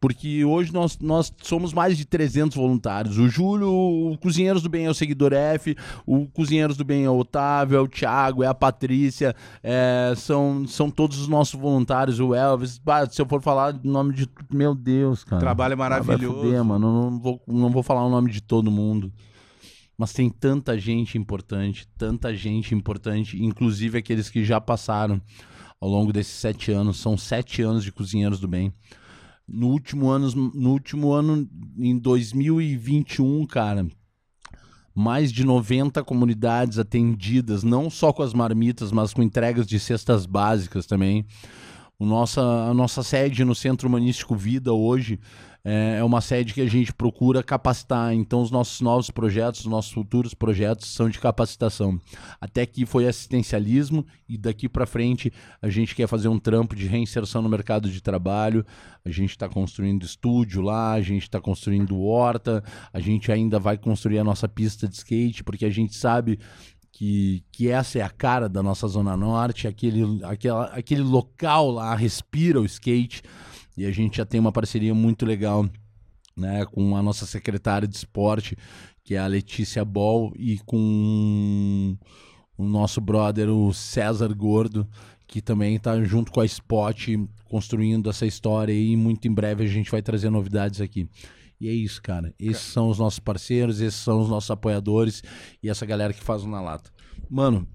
porque hoje nós, nós somos mais de 300 voluntários. O Júlio, o Cozinheiros do Bem é o Seguidor F, o Cozinheiros do Bem é o Otávio, é o Thiago, é a Patrícia, é, são, são todos os nossos voluntários, o Elvis. Se eu for falar o nome de. Meu Deus, cara. Trabalho é maravilhoso. Ah, fuder, mano. Não vou, não vou falar o nome de todo mundo. Mas tem tanta gente importante, tanta gente importante, inclusive aqueles que já passaram ao longo desses sete anos. São sete anos de Cozinheiros do Bem. No último ano, no último ano, em 2021, cara, mais de 90 comunidades atendidas, não só com as marmitas, mas com entregas de cestas básicas também. O nossa, a nossa sede no Centro Humanístico Vida hoje é, é uma sede que a gente procura capacitar. Então, os nossos novos projetos, os nossos futuros projetos são de capacitação. Até aqui foi assistencialismo e daqui para frente a gente quer fazer um trampo de reinserção no mercado de trabalho. A gente está construindo estúdio lá, a gente está construindo horta, a gente ainda vai construir a nossa pista de skate, porque a gente sabe que, que essa é a cara da nossa Zona Norte, aquele, aquela, aquele local lá respira o skate. E a gente já tem uma parceria muito legal né, com a nossa secretária de esporte, que é a Letícia Ball, e com o nosso brother, o César Gordo, que também está junto com a Spot construindo essa história e muito em breve a gente vai trazer novidades aqui. E é isso, cara. Esses são os nossos parceiros, esses são os nossos apoiadores e essa galera que faz o Na Lata. Mano,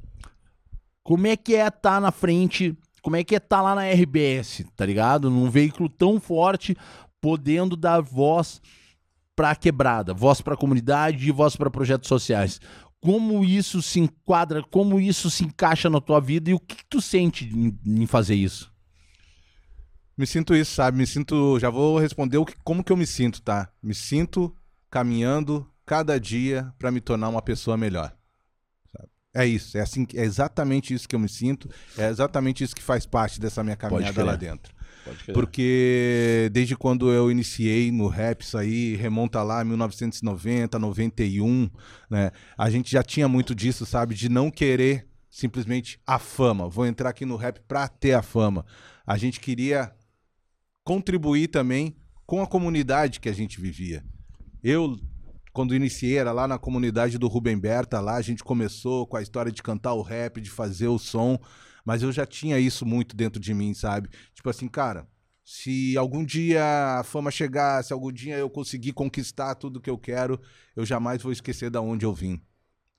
como é que é estar tá na frente como é que é estar tá lá na RBS, tá ligado? Num veículo tão forte, podendo dar voz para a quebrada, voz para a comunidade e voz para projetos sociais. Como isso se enquadra, como isso se encaixa na tua vida e o que, que tu sente em, em, fazer isso? Me sinto isso, sabe? Me sinto. Já vou responder o que, como que eu me sinto, tá? Me sinto caminhando cada dia para me tornar uma pessoa melhor. É isso, é assim, é exatamente isso que eu me sinto, é exatamente isso que faz parte dessa minha caminhada lá dentro. Porque desde quando eu iniciei no rap, isso aí remonta lá 1990, 91, né? A gente já tinha muito disso, sabe? De não querer simplesmente a fama. Vou entrar aqui no rap pra ter a fama. A gente queria contribuir também com a comunidade que a gente vivia. Eu quando iniciei, era lá na comunidade do Rubem Berta, lá a gente começou com a história de cantar o rap, de fazer o som, mas eu já tinha isso muito dentro de mim, sabe? Tipo assim, cara, se algum dia a fama chegar, se algum dia eu conseguir conquistar tudo que eu quero, eu jamais vou esquecer da onde eu vim,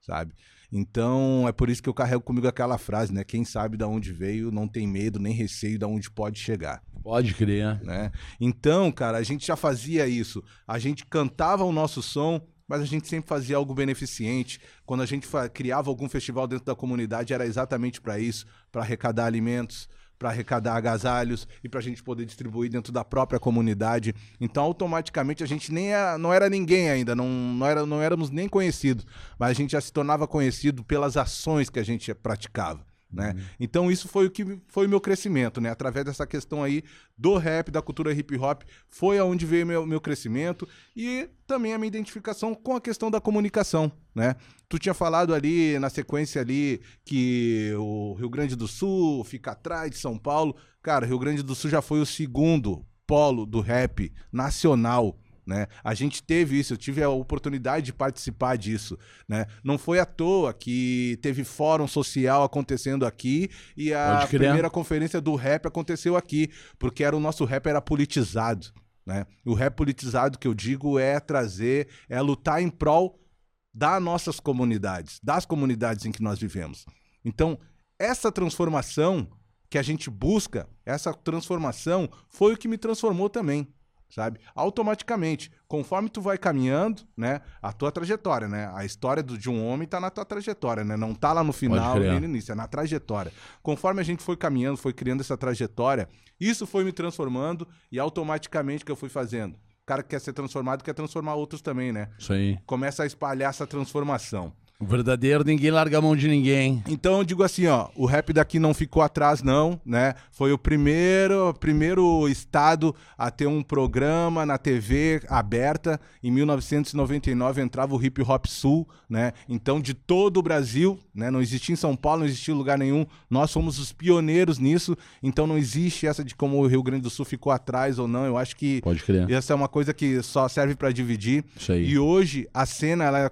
sabe? Então, é por isso que eu carrego comigo aquela frase, né? Quem sabe da onde veio não tem medo nem receio da onde pode chegar. Pode crer. Né? Então, cara, a gente já fazia isso. A gente cantava o nosso som, mas a gente sempre fazia algo beneficente. Quando a gente criava algum festival dentro da comunidade, era exatamente para isso, para arrecadar alimentos, para arrecadar agasalhos e para a gente poder distribuir dentro da própria comunidade. Então, automaticamente, a gente nem era, não era ninguém ainda, não, não, era, não éramos nem conhecidos, mas a gente já se tornava conhecido pelas ações que a gente praticava. Né? Uhum. Então isso foi o que foi o meu crescimento, né? Através dessa questão aí do rap, da cultura hip hop, foi aonde veio meu meu crescimento e também a minha identificação com a questão da comunicação, né? Tu tinha falado ali na sequência ali que o Rio Grande do Sul fica atrás de São Paulo. Cara, Rio Grande do Sul já foi o segundo polo do rap nacional né? A gente teve isso, eu tive a oportunidade de participar disso. Né? Não foi à toa que teve fórum social acontecendo aqui e a primeira conferência do rap aconteceu aqui, porque era o nosso rap era politizado. Né? O rap politizado que eu digo é trazer, é lutar em prol das nossas comunidades, das comunidades em que nós vivemos. Então, essa transformação que a gente busca, essa transformação, foi o que me transformou também, sabe? Automaticamente, conforme tu vai caminhando, né, a tua trajetória, né? A história do, de um homem tá na tua trajetória, né? Não tá lá no final nem no início, é na trajetória. Conforme a gente foi caminhando, foi criando essa trajetória, isso foi me transformando e automaticamente que eu fui fazendo. O cara que quer ser transformado quer transformar outros também, né? Isso aí. Começa a espalhar essa transformação. O verdadeiro, ninguém larga a mão de ninguém. Então eu digo assim, ó, o rap daqui não ficou atrás não, né? Foi o primeiro, primeiro estado a ter um programa na TV aberta. Em 1999 entrava o Hip Hop Sul, né? Então de todo o Brasil, né? Não existia em São Paulo, não existia em lugar nenhum. Nós fomos os pioneiros nisso. Então não existe essa de como o Rio Grande do Sul ficou atrás ou não. Eu acho que Pode crer. essa é uma coisa que só serve pra dividir. Isso aí. E hoje a cena ela eh,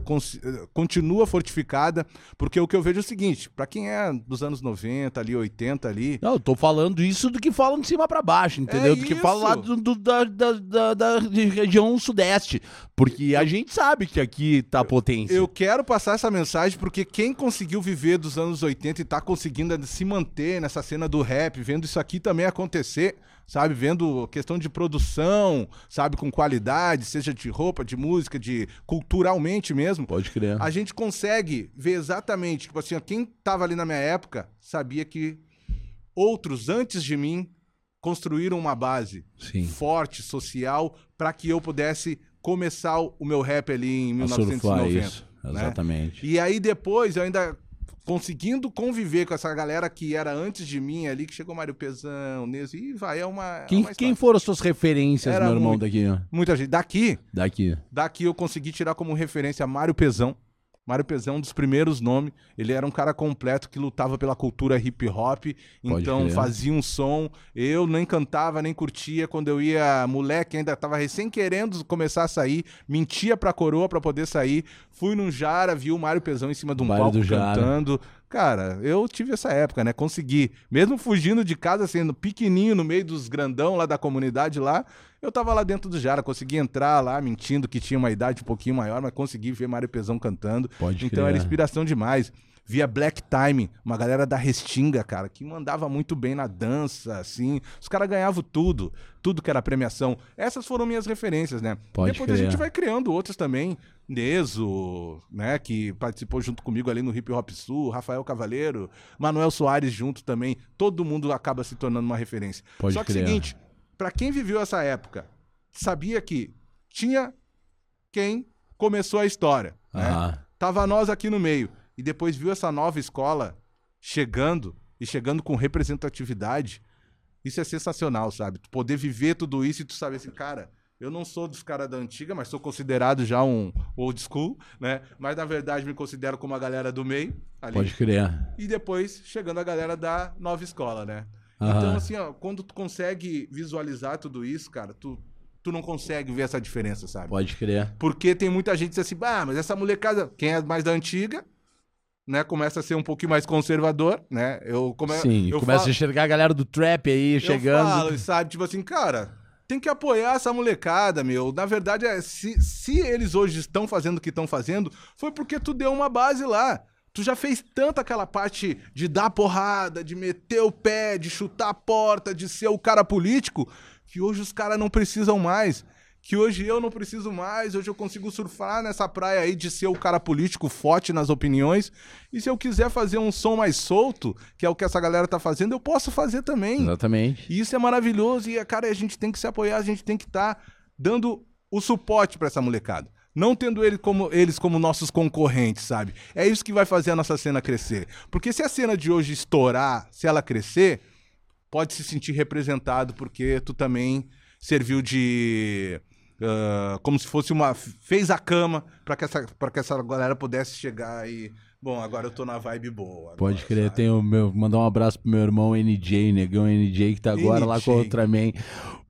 continua fortificada, porque o que eu vejo é o seguinte, pra quem é dos anos 90 ali, 80 ali, Não, eu tô falando isso do que falam de cima pra baixo, entendeu? É do que isso. falam lá do, do- da, da, da, da região sudeste. Porque a gente sabe que aqui tá potência. eu quero passar essa mensagem porque quem conseguiu viver dos anos 80 e tá conseguindo se manter nessa cena do rap, vendo isso aqui também acontecer, sabe? Vendo questão de produção, sabe? Com qualidade, seja de roupa, de música, de culturalmente mesmo. Pode crer. a gente consegue ver exatamente, tipo assim, ó, quem tava ali na minha época sabia que outros antes de mim construíram uma base Sim. forte, social, para que eu pudesse começar o meu rap ali em A surfar 1990. isso. né? Exatamente. E aí depois eu ainda conseguindo conviver com essa galera que era antes de mim ali, que chegou Mário Pezão, Neso, e vai, é uma, é Quem, uma quem foram as suas referências, Era meu irmão, muito. daqui? ó? Muita gente. Daqui, Daqui. Daqui eu consegui tirar como referência Mário Pezão. Mário Pezão, um dos primeiros nomes. Ele era um cara completo que lutava pela cultura hip hop. Então fazia um som. Eu nem cantava, nem curtia. Quando eu ia, moleque, ainda tava recém querendo começar a sair. Mentia pra coroa pra poder sair. Fui num Jara, vi o Mário Pezão em cima de um palco do Jara. Cara, eu tive essa época, né? Consegui. Mesmo fugindo de casa, sendo pequenininho no meio dos grandão lá da comunidade lá, eu tava lá dentro do Jara, consegui entrar lá mentindo que tinha uma idade um pouquinho maior, mas consegui ver Mário Pezão cantando. Pode então crer. era inspiração demais. Via Black Time, uma galera da Restinga, cara, que mandava muito bem na dança, assim. Os caras ganhavam tudo, tudo que era premiação. Essas foram minhas referências, né? Pode Depois a crer. gente vai criando outros também. Neso, né, que participou junto comigo ali no Hip Hop Sul, Rafael Cavaleiro, Manuel Soares junto também. Todo mundo acaba se tornando uma referência. Pode Só que crer. seguinte, pra quem viveu essa época, sabia que tinha quem começou a história, né? Tava nós aqui no meio. E depois viu essa nova escola chegando e chegando com representatividade. Isso é sensacional, sabe? Tu poder viver tudo isso e tu saber assim, cara, eu não sou dos caras da antiga, mas sou considerado já um old school, né? Mas na verdade me considero como a galera do meio ali. Pode crer. E depois chegando a galera da nova escola, né? Aham. Então, assim, ó, quando tu consegue visualizar tudo isso, cara, tu, tu não consegue ver essa diferença, sabe? Pode crer. Porque tem muita gente que diz assim, ah, mas essa molecada, quem é mais da antiga, né, começa a ser um pouquinho mais conservador, né? Eu, come... Sim, eu começa falo- a enxergar a galera do trap aí eu chegando. falo, sabe? Tipo assim, cara, tem que apoiar essa molecada, meu. Na verdade, é, se, se eles hoje estão fazendo o que estão fazendo, foi porque tu deu uma base lá. Tu já fez tanto aquela parte de dar porrada, de meter o pé, de chutar a porta, de ser o cara político, que hoje os caras não precisam mais. Que hoje eu não preciso mais, hoje eu consigo surfar nessa praia aí de ser o cara político forte nas opiniões. E se eu quiser fazer um som mais solto, que é o que essa galera tá fazendo, eu posso fazer também. Exatamente. E isso é maravilhoso e, cara, a gente tem que se apoiar, a gente tem que estar dando o suporte pra essa molecada. Não tendo ele como, eles como nossos concorrentes, sabe? É isso que vai fazer a nossa cena crescer. Porque se a cena de hoje estourar, se ela crescer, pode se sentir representado, porque tu também serviu de. Ah, como se fosse uma. fez a cama pra que essa, que essa galera pudesse chegar e. Bom, agora eu tô na vibe boa. Pode agora, crer, sabe? tem o meu, mandar um abraço pro meu irmão NJ, negão NJ, que tá agora lá com a NJ. Ultraman.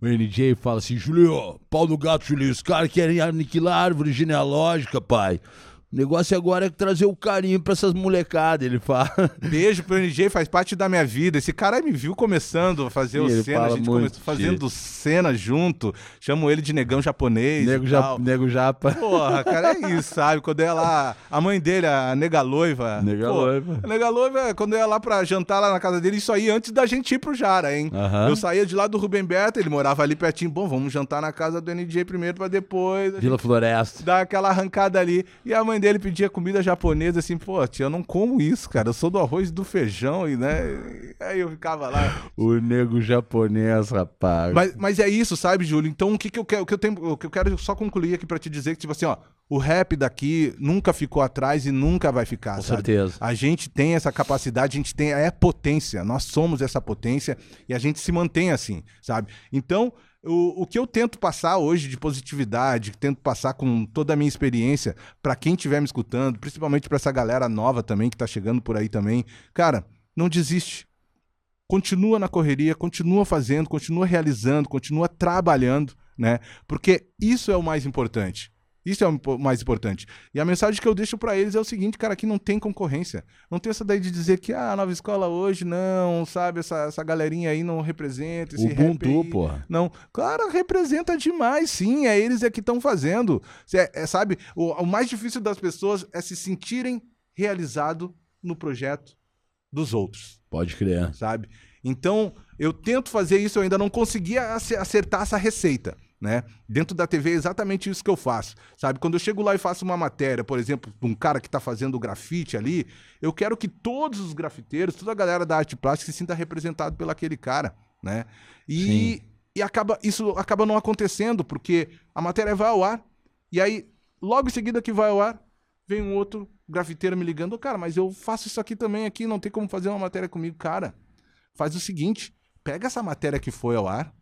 O NJ fala assim: Julio, pau no gato, Julio, os caras querem aniquilar a árvore genealógica, pai. O negócio agora é trazer o carinho pra essas molecadas, ele fala. Beijo pro NJ, faz parte da minha vida. Esse cara me viu começando a fazer Sim, o cena, a gente começou fazendo cena junto. Chamo ele de negão japonês. Nego, ja, nego japa. Porra, cara, é isso, sabe? Quando eu ia lá, a mãe dele, a nega loiva. Nega pô, loiva. A nega loiva, quando eu ia lá pra jantar lá na casa dele, isso aí antes da gente ir pro Jara, hein? Aham. Eu saía de lá do Rubem Berta, ele morava ali pertinho. Bom, vamos jantar na casa do NJ primeiro pra depois. Vila Floresta. dar aquela arrancada ali. E a mãe dele pedia comida japonesa, assim, pô, tia, eu não como isso, cara. Eu sou do arroz e do feijão, e né? Aí eu ficava lá. O nego japonês, rapaz. Mas, mas é isso, sabe, Júlio? Então o que, que eu quero, o que eu tenho, o que eu quero só concluir aqui pra te dizer que, tipo assim, ó, o rap daqui nunca ficou atrás e nunca vai ficar, Com sabe? certeza. A gente tem essa capacidade, a gente tem é potência, nós somos essa potência e a gente se mantém assim, sabe? Então, o, o que eu tento passar hoje de positividade, tento passar com toda a minha experiência pra quem estiver me escutando, principalmente pra essa galera nova também que tá chegando por aí também, cara, não desiste. Continua na correria, continua fazendo, continua realizando, continua trabalhando, né? Porque isso é o mais importante. Isso é o mais importante. E a mensagem que eu deixo pra eles é o seguinte, cara, aqui não tem concorrência. Não tem essa daí de dizer que ah, a nova escola hoje não, sabe, essa, essa galerinha aí não representa esse rap Ubuntu, aí. porra. Não, claro, representa demais, sim. É eles é que estão fazendo. Cê- é, sabe, o, o mais difícil das pessoas é se sentirem realizado no projeto dos outros Pode crer. sabe? Então, eu tento fazer isso, eu ainda não conseguia ace- acertar essa receita, né? Dentro da TV é exatamente isso que eu faço, sabe? Quando eu chego lá e faço uma matéria, por exemplo, de um cara que tá fazendo grafite ali, eu quero que todos os grafiteiros, toda a galera da arte plástica se sinta representado pelo aquele cara, né? E, e acaba, isso acaba não acontecendo, porque a matéria vai ao ar, e aí, logo em seguida que vai ao ar, vem um outro grafiteiro me ligando, "Ô, cara, mas eu faço isso aqui também aqui, não tem como fazer uma matéria comigo, cara. Faz o seguinte, pega essa matéria que foi ao ar,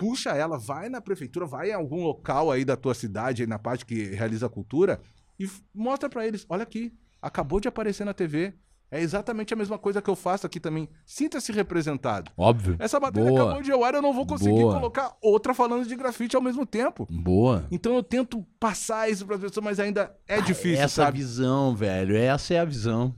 puxa ela, vai na prefeitura, vai em algum local aí da tua cidade, aí na parte que realiza a cultura, e mostra pra eles, olha aqui, acabou de aparecer na TV. É exatamente a mesma coisa que eu faço aqui também. Sinta-se representado. Óbvio. Essa matéria Boa. acabou de ao ar, eu não vou conseguir Boa. colocar outra falando de grafite ao mesmo tempo. Boa. Então eu tento passar isso para as pessoas, mas ainda é difícil, Essa sabe? visão, velho. Essa é a visão.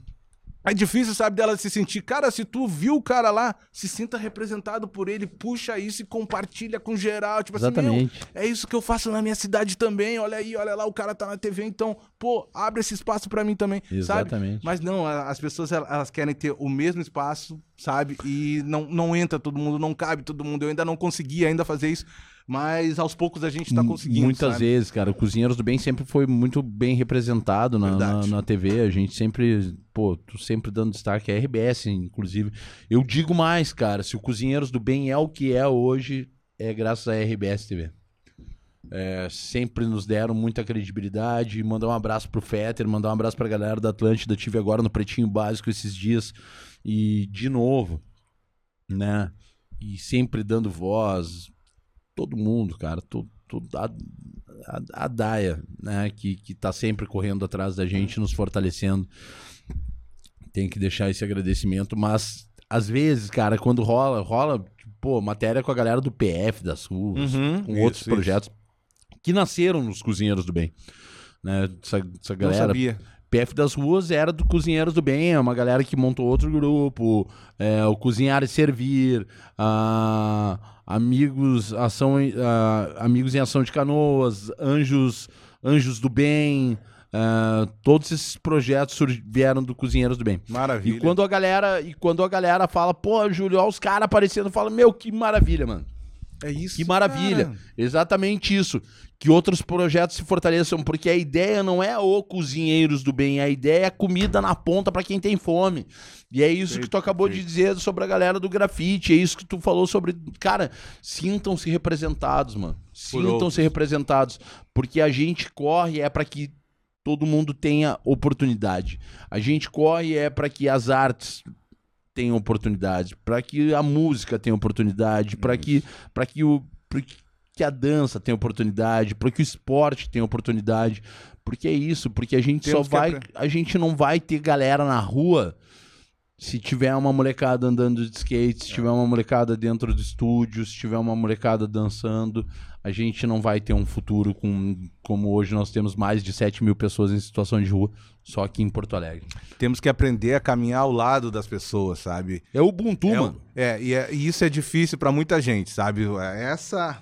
É difícil, sabe, dela se sentir. Cara, se tu viu o cara lá, se sinta representado por ele, puxa isso e compartilha com geral. Tipo assim, Exatamente. meu, é isso que eu faço na minha cidade também. Olha aí, olha lá, o cara tá na TV, então, pô, abre esse espaço pra mim também, sabe? Exatamente. Mas não, as pessoas elas elas querem ter o mesmo espaço, sabe? E não, não entra todo mundo, não cabe todo mundo. Eu ainda não consegui ainda fazer isso, mas aos poucos a gente tá conseguindo. Muitas sabe? vezes, cara. O Cozinheiros do Bem sempre foi muito bem representado na, na, na TV. A gente sempre, pô, tu sempre dando destaque à RBS, inclusive. Eu digo mais, cara. Se o Cozinheiros do Bem é o que é hoje, é graças à RBS TV. É, sempre nos deram muita credibilidade. Mandar um abraço pro Fetter, mandar um abraço pra galera da Atlântida. Tive agora no Pretinho Básico esses dias. E, de novo, né? E sempre dando voz. Todo mundo, cara. Todo, todo, a, a, a Daia, né? Que, que tá sempre correndo atrás da gente, nos fortalecendo. Tem que deixar esse agradecimento. Mas, às vezes, cara, quando rola, rola, tipo, pô, matéria com a galera do PF das ruas, Uhum, com isso, outros isso. projetos que nasceram nos Cozinheiros do Bem. Né? Essa, essa Não galera sabia. PF das Ruas era do Cozinheiros do Bem, é uma galera que montou outro grupo, é, o Cozinhar e Servir, a Amigos, ação, em- a- Amigos em Ação de Canoas, Anjos, Anjos do Bem, é, todos esses projetos vieram do Cozinheiros do Bem. Maravilha. E quando a galera, e quando a galera fala, pô, Júlio, olha os caras aparecendo, fala, meu, que maravilha, mano. É isso. Que maravilha. cara. Exatamente isso. Que outros projetos se fortaleçam, porque a ideia não é o cozinheiros do bem, a ideia é comida na ponta pra quem tem fome. E é isso que tu acabou de dizer sobre a galera do grafite, é isso que tu falou sobre, cara, sintam-se representados, mano. Sintam-se representados, porque a gente corre é pra que todo mundo tenha oportunidade. A gente corre é pra que as artes tenham oportunidade, pra que a música tenha oportunidade, pra que para que o pra que a dança tenha oportunidade, para que o esporte tenha oportunidade, porque é isso, porque a gente Temos só vai, a gente não vai ter galera na rua se tiver uma molecada andando de skate, se tiver uma molecada dentro do estúdio, se tiver uma molecada dançando, a gente não vai ter um futuro com, como hoje nós temos mais de 7 mil pessoas em situação de rua, só aqui em Porto Alegre. Temos que aprender a caminhar ao lado das pessoas, sabe? É o Ubuntu, É, mano. é, e, é- e isso é difícil pra muita gente, sabe? Essa.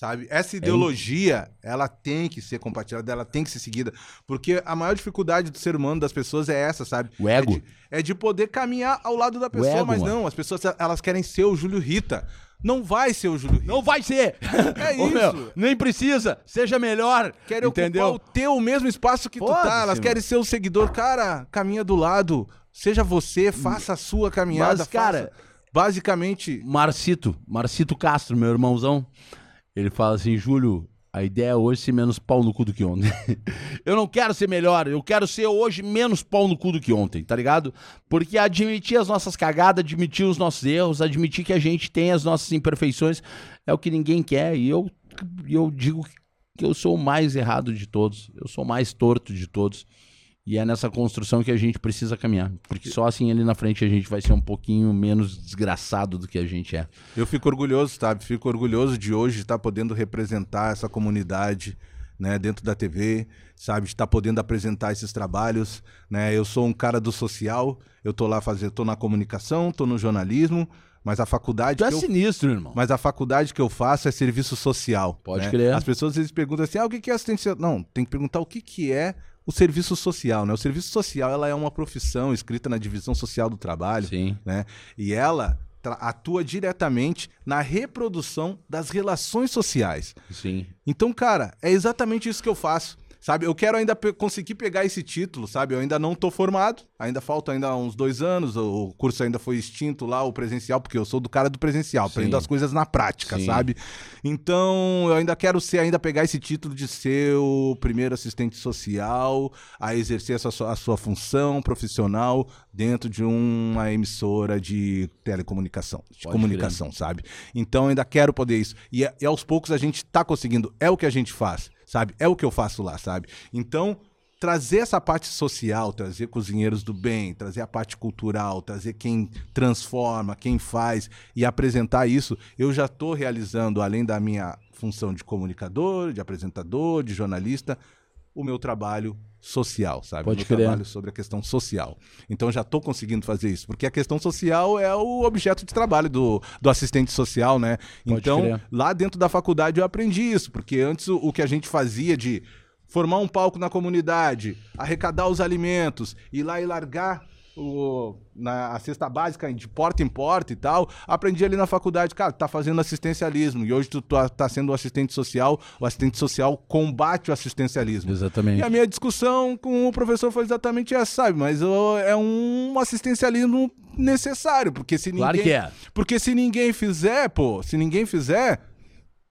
Sabe? Essa ideologia, ela tem que ser compartilhada, ela tem que ser seguida. Porque a maior dificuldade do ser humano, das pessoas, é essa, sabe? O ego. É de, é de poder caminhar ao lado da pessoa, ego, mas mano. não, as pessoas elas querem ser o Júlio Rita. Não vai ser o Júlio Rita. Não vai ser! É Ô, meu, isso. nem precisa, seja melhor. Querem entendeu? ocupar o teu mesmo espaço que tu Foda-se, tá. Elas mano. querem ser o seguidor. Cara, caminha do lado. Seja você, faça a sua caminhada. Mas, cara, faça- basicamente, Marcito, Marcito Castro, meu irmãozão, ele fala assim, Júlio, a ideia é hoje ser menos pau no cu do que ontem. eu não quero ser melhor, eu quero ser hoje menos pau no cu do que ontem, tá ligado? Porque admitir as nossas cagadas, admitir os nossos erros, admitir que a gente tem as nossas imperfeições, é o que ninguém quer. E eu, eu digo que eu sou o mais errado de todos, eu sou o mais torto de todos. E é nessa construção que a gente precisa caminhar. Porque só assim ali na frente a gente vai ser um pouquinho menos desgraçado do que a gente é. Eu fico orgulhoso, sabe? Fico orgulhoso de hoje estar podendo representar essa comunidade, né, dentro da TV, sabe? De estar podendo apresentar esses trabalhos, né? Eu sou um cara do social, eu tô lá fazendo, tô na comunicação, tô no jornalismo, mas a faculdade Tu é eu sinistro, irmão. mas a faculdade que eu faço é serviço social. Pode né? crer. As pessoas às vezes perguntam assim: ah, o que que é assistência? Não, tem que perguntar o que, que é o serviço social, né? O serviço social ela é uma profissão escrita na divisão social do trabalho, Sim. né? E ela atua diretamente na reprodução das relações sociais. Sim. Então, cara, é exatamente isso que eu faço. Sabe, eu quero ainda pe- conseguir pegar esse título, sabe? Eu ainda não tô formado, ainda falta ainda uns dois anos, o curso ainda foi extinto lá, o presencial, porque eu sou do cara do presencial, Sim. aprendo as coisas na prática, Sim. sabe? Então, eu ainda quero ser, ainda pegar esse título de ser o primeiro assistente social a exercer essa sua, a sua função profissional dentro de uma emissora de telecomunicação, de Pode comunicação, sabe? Então, eu ainda quero poder isso. E, e aos poucos a gente tá conseguindo, é o que a gente faz, sabe? É o que eu faço lá, sabe? Então, trazer essa parte social, trazer cozinheiros do bem, trazer a parte cultural, trazer quem transforma, quem faz e apresentar isso, eu já estou realizando, além da minha função de comunicador, de apresentador, de jornalista, o meu trabalho social, sabe? Pode meu crer. trabalho sobre a questão social. Então já estou conseguindo fazer isso, porque a questão social é o objeto de trabalho do, do assistente social, né? Pode então, crer. lá dentro da faculdade eu aprendi isso, porque antes o, o que a gente fazia de formar um palco na comunidade, arrecadar os alimentos, ir lá e largar o, na, a cesta básica de porta em porta e tal, aprendi ali na faculdade, cara, tá fazendo assistencialismo, e hoje tu tá, tá sendo o assistente social, o assistente social combate o assistencialismo. Exatamente. E a minha discussão com o professor foi exatamente essa, sabe? Mas ó, é um assistencialismo necessário, porque se ninguém... Claro que é. Porque se ninguém fizer, pô, se ninguém fizer,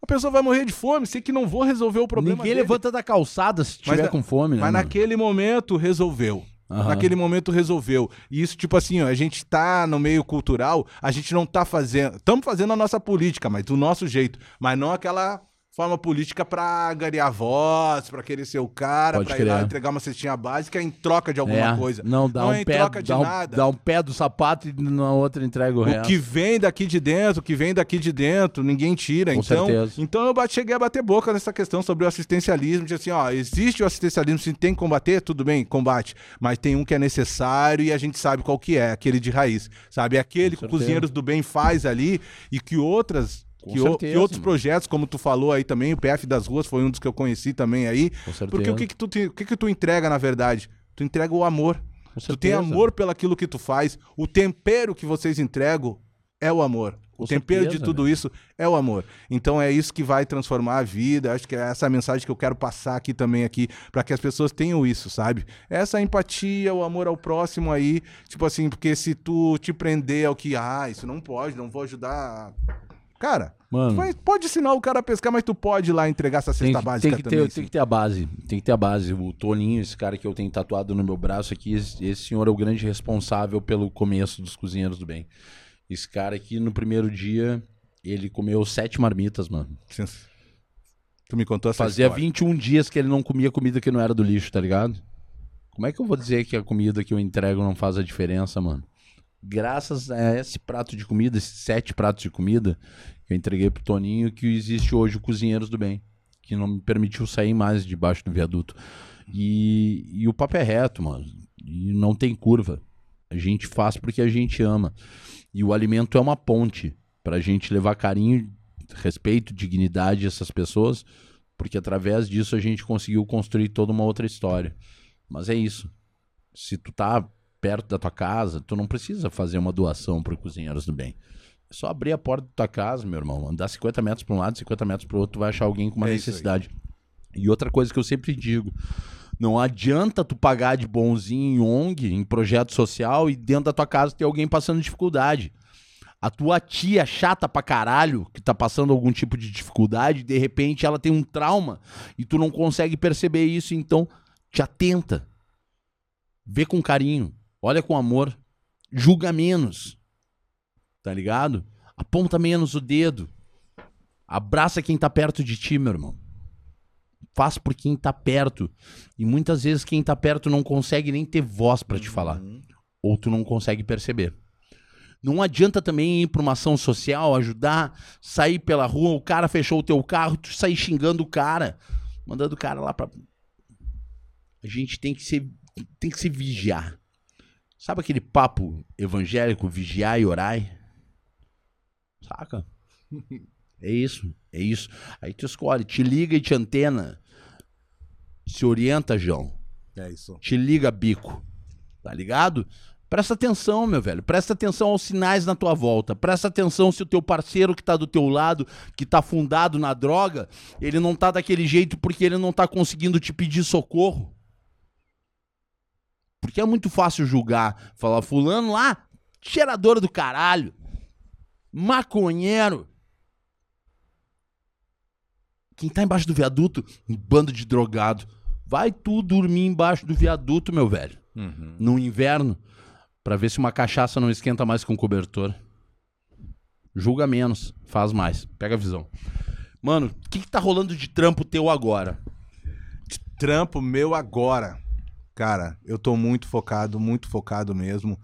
a pessoa vai morrer de fome. Sei que não vou resolver o problema Ninguém dele. levanta da calçada se tiver na- com fome, né? Mas mano? naquele momento resolveu. Aham. Naquele momento resolveu. E isso, tipo assim, ó, a gente tá no meio cultural, a gente não tá fazendo. Estamos fazendo a nossa política, mas do nosso jeito. Mas não aquela forma política pra ganhar voz, pra querer ser o cara, Pode pra ir lá entregar uma cestinha básica em troca de alguma É, coisa. Não, dá Não um é em pé, troca de um, nada. dá um pé do sapato e na outra entrega o, O resto. que vem daqui de dentro, o que vem daqui de dentro, ninguém tira. Com então, certeza. então eu cheguei a bater boca nessa questão sobre o assistencialismo, de assim, ó, existe o assistencialismo, se tem que combater, tudo bem, combate, mas tem um que é necessário e a gente sabe qual que é, aquele de raiz, sabe? É aquele que o. Cozinheiros do Bem faz ali e que outras Com que, o- certeza, que outros mano. projetos, como tu falou aí também, o PF das ruas foi um dos que eu conheci também aí. Com certeza. Porque o que que tu, te- o que que tu entrega, na verdade? Tu entrega o amor. Com Tu tem amor pelaquilo que tu faz. O tempero que vocês entregam é o amor. Com o tempero certeza, de tudo isso é o amor. Então é isso que vai transformar a vida. Acho que é essa a mensagem que eu quero passar aqui também aqui para que as pessoas tenham isso, sabe? Essa empatia, o amor ao próximo aí, tipo assim, porque se tu te prender ao que, ah, isso não pode, não vou ajudar. Cara, Mano, vai- pode ensinar o cara a pescar, mas tu pode ir lá entregar essa tem, cesta que- básica tem que ter, também. tem assim. que ter a base. Tem que ter a base. O Toninho, esse cara que eu tenho tatuado no meu braço aqui, esse, esse senhor é o grande responsável pelo começo dos Cozinheiros do Bem. Esse cara aqui, no primeiro dia, ele comeu sete marmitas, mano. Tu me contou essa Fazia história. 21 dias que ele não comia comida que não era do lixo, tá ligado? Como é que eu vou dizer que a comida que eu entrego não faz a diferença, mano? Graças a esse prato de comida, esses sete pratos de comida que eu entreguei pro Toninho, que existe hoje o Cozinheiros do Bem, que não me permitiu sair mais debaixo do viaduto. E, e o papo é reto, mano. E não tem curva. A gente faz porque a gente ama. E o alimento é uma ponte pra gente levar carinho, respeito, dignidade a essas pessoas, porque através disso a gente conseguiu construir toda uma outra história. Mas é isso. Se tu tá perto da tua casa, tu não precisa fazer uma doação para Cozinheiros do Bem. É só abrir a porta da tua casa, meu irmão, andar 50 metros para um lado, 50 metros para o outro, tu vai achar alguém com uma É necessidade. E outra coisa que eu sempre digo, não adianta tu pagar de bonzinho em ONG, em projeto social, e dentro da tua casa ter alguém passando dificuldade. A tua tia chata pra caralho, que tá passando algum tipo de dificuldade, de repente ela tem um trauma e tu não consegue perceber isso, então te atenta. Vê com carinho, olha com amor, julga menos. Tá ligado? Aponta menos o dedo. Abraça quem tá perto de ti, meu irmão. Faz por quem tá perto. E muitas vezes quem tá perto não consegue nem ter voz pra te falar. Ou tu não consegue perceber. Não adianta também ir pra uma ação social, ajudar, sair pela rua, o cara fechou o teu carro, tu sair xingando o cara, mandando o cara lá pra. A gente tem que se, tem que se vigiar. Sabe aquele papo evangélico, vigiar e orai? Saca? É isso, é isso. Aí tu escolhe, te liga e te antena. Se orienta, João. É isso. Te liga, bico. Tá ligado? Presta atenção, meu velho. Presta atenção aos sinais na tua volta. Presta atenção se o teu parceiro que tá do teu lado, que tá fundado na droga, ele não tá daquele jeito porque ele não tá conseguindo te pedir socorro. Porque é muito fácil julgar. Falar, fulano lá, cheirador do caralho. Maconheiro. Quem tá embaixo do viaduto, um bando de drogado. Vai tu dormir embaixo do viaduto, meu velho. No inverno, pra ver se uma cachaça não esquenta mais com cobertor. Julga menos, faz mais. Pega a visão. Mano, o que, que tá rolando de trampo teu agora? Trampo meu agora. Cara, eu tô muito focado, muito focado mesmo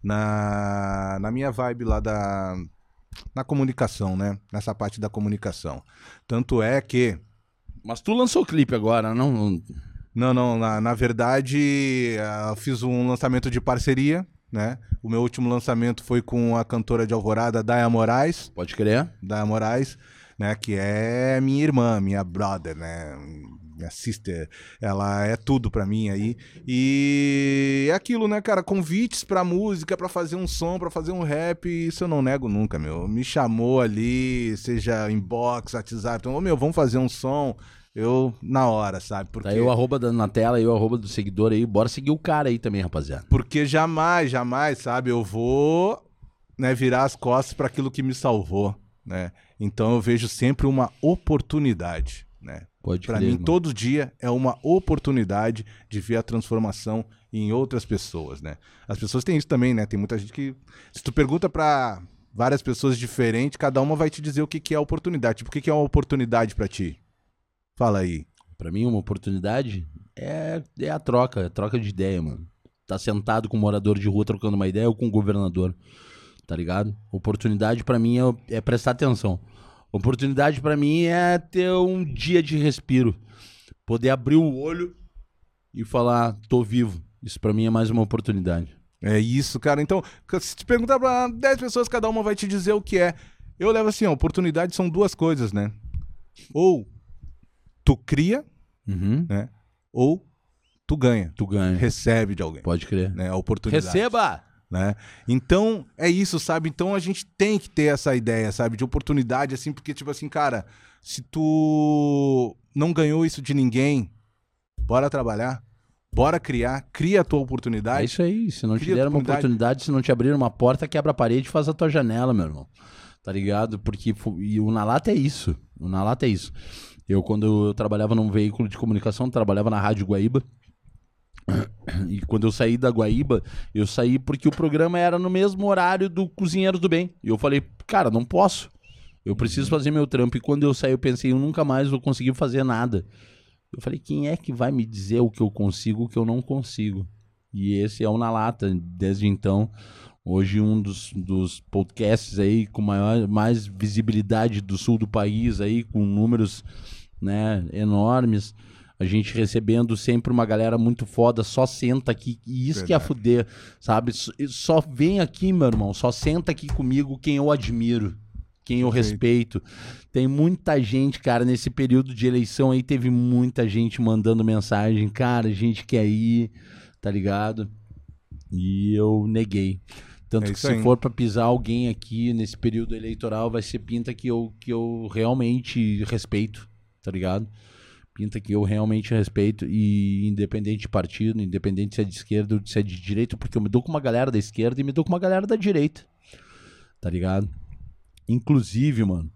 na, na minha vibe lá da na comunicação, né? Nessa parte da comunicação. Tanto é que Mas tu lançou o clipe agora, não? Não, não, na, na verdade, ah, eu fiz um lançamento de parceria, né? O meu último lançamento foi com a cantora de Alvorada, Daya Moraes, Pode crer? Daya Moraes, né? Que é minha irmã, minha brother, né? Minha sister. Ela é tudo pra mim aí. E é aquilo, né, cara? Convites pra música, pra fazer um som, pra fazer um rap, isso eu não nego nunca, meu. Me chamou ali, seja inbox, WhatsApp, então, ô, meu, vamos fazer um som. Eu, na hora, sabe? Porque... Tá aí o arroba da- na tela e o arroba do seguidor aí. Bora seguir o cara aí também, rapaziada. Porque jamais, jamais, sabe, eu vou né, virar as costas para aquilo que me salvou, né? Então eu vejo sempre uma oportunidade, né? Pode Para mim mano. todo dia é uma oportunidade de ver a transformação em outras pessoas, né? As pessoas têm isso também, né? Tem muita gente que se tu pergunta para várias pessoas diferentes, cada uma vai te dizer o que que é oportunidade. Tipo, o que que é uma oportunidade para ti? Fala aí. Pra mim, uma oportunidade é, é a troca, é a troca de ideia, mano. Tá sentado com um morador de rua trocando uma ideia ou com o governador, tá ligado? Oportunidade pra mim é, é prestar atenção. Oportunidade pra mim é ter um dia de respiro. Poder abrir o olho e falar, tô vivo. Isso pra mim é mais uma oportunidade. É isso, cara. Então, se te perguntar pra 10 pessoas, cada uma vai te dizer o que é. Eu levo assim, ó, oportunidade são duas coisas, né? Ou tu cria, Uhum. né? Ou tu ganha. Tu ganha. Recebe de alguém, Pode crer. né? A oportunidade. Receba! Né? Então, é isso, sabe? Então a gente tem que ter essa ideia, sabe? De oportunidade, assim, porque, tipo assim, cara, se tu não ganhou isso de ninguém, bora trabalhar, bora criar, cria a tua É oportunidade. isso aí. Se não te deram uma oportunidade. se não te abrir uma porta, quebra a parede e faz a tua janela, meu irmão. Tá ligado? Porque e o Na Lata é isso. O Na Lata é isso. Eu, quando eu trabalhava num veículo de comunicação, trabalhava na Rádio Guaíba. E quando eu saí da Guaíba, eu saí porque o programa era no mesmo horário do Cozinheiros do Bem. E eu falei, cara, não posso. Eu preciso fazer meu trampo. E quando eu saí, eu pensei, eu nunca mais vou conseguir fazer nada. Eu falei, quem é que vai me dizer o que eu consigo, o que eu não consigo? E esse é o Na Lata, desde então. Hoje um dos, dos podcasts aí com maior, mais visibilidade do sul do país aí, com números né, enormes. A gente recebendo sempre uma galera muito foda, só senta aqui. E isso Verdade. que é fuder, sabe? Só vem aqui, meu irmão, só senta aqui comigo quem eu admiro, quem eu respeito. Tem muita gente, cara, nesse período de eleição aí, teve muita gente mandando mensagem. Cara, a gente quer ir, tá ligado? E eu neguei. Tanto é que se aí. for para pisar alguém aqui nesse período eleitoral, vai ser pinta que eu, que eu realmente respeito, tá ligado? Pinta que eu realmente respeito e independente de partido, independente se é de esquerda ou se é de direita, porque eu me dou com uma galera da esquerda e me dou com uma galera da direita. Tá ligado? Inclusive, mano,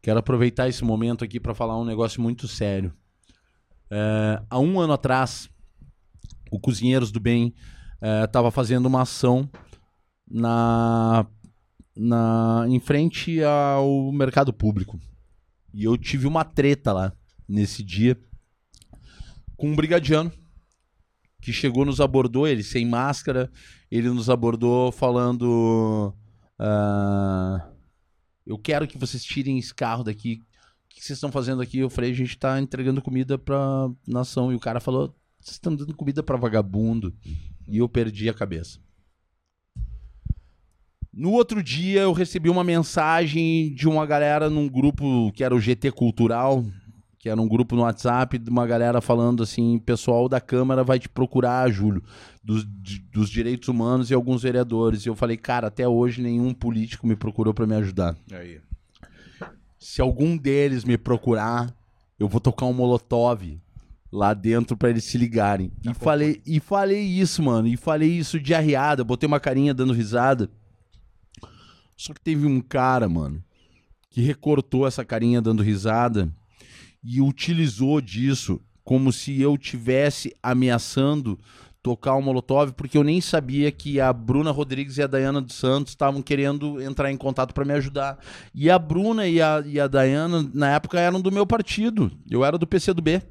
quero aproveitar esse momento aqui para falar um negócio muito sério. É, há um ano atrás, o Cozinheiros do Bem estava é, fazendo uma ação na, na em frente ao mercado público. E eu tive uma treta lá nesse dia com um brigadiano que chegou, nos abordou, ele sem máscara, ele nos abordou falando: uh, Eu quero que vocês tirem esse carro daqui. O que vocês estão fazendo aqui? Eu falei: A gente está entregando comida pra nação. E o cara falou: Vocês estão dando comida para vagabundo. E eu perdi a cabeça. No outro dia eu recebi uma mensagem de uma galera num grupo que era o GT Cultural, que era um grupo no WhatsApp de uma galera falando assim: pessoal da Câmara vai te procurar, Júlio, dos, dos direitos humanos e alguns vereadores. E eu falei, cara, até hoje nenhum político me procurou para me ajudar. Aí. Se algum deles me procurar, eu vou tocar um molotov lá dentro para eles se ligarem. Tá e falei, e falei isso, mano, e falei isso de arriada, botei uma carinha dando risada. Só que teve um cara, mano, que recortou essa carinha dando risada e utilizou disso como se eu tivesse ameaçando tocar o Molotov, porque eu nem sabia que a Bruna Rodrigues e a Dayana dos Santos estavam querendo entrar em contato para me ajudar. E a Bruna e a, e a Dayana, na época, eram do meu partido. Eu era do PCdoB.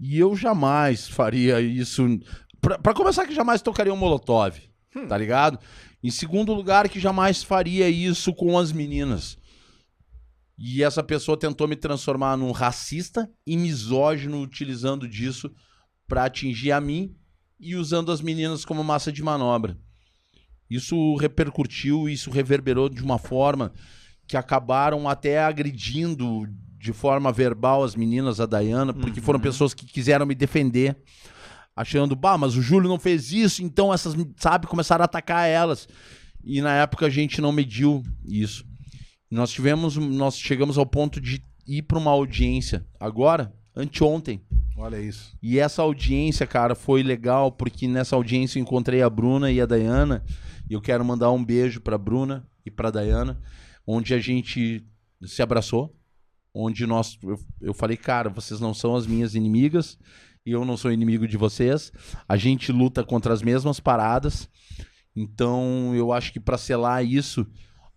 E eu jamais faria isso. Para começar, que jamais tocaria um Molotov, hum. tá ligado? Em segundo lugar, que jamais faria isso com as meninas. E essa pessoa tentou me transformar num racista e misógino, utilizando disso para atingir a mim e usando as meninas como massa de manobra. Isso repercutiu, isso reverberou de uma forma que acabaram até agredindo de forma verbal as meninas, a Dayana, porque uhum. foram pessoas que quiseram me defender, achando, bah, mas o Júlio não fez isso, então essas, sabe, começaram a atacar elas. E na época a gente não mediu isso. Nós tivemos, nós chegamos ao ponto de ir para uma audiência agora, anteontem. Olha isso. E essa audiência, cara, foi legal porque nessa audiência eu encontrei a Bruna e a Dayana. E eu quero mandar um beijo para Bruna e para Dayana, onde a gente se abraçou, onde nós eu, eu falei, cara, vocês não são as minhas inimigas e eu não sou inimigo de vocês. A gente luta contra as mesmas paradas. Então, eu acho que para selar isso,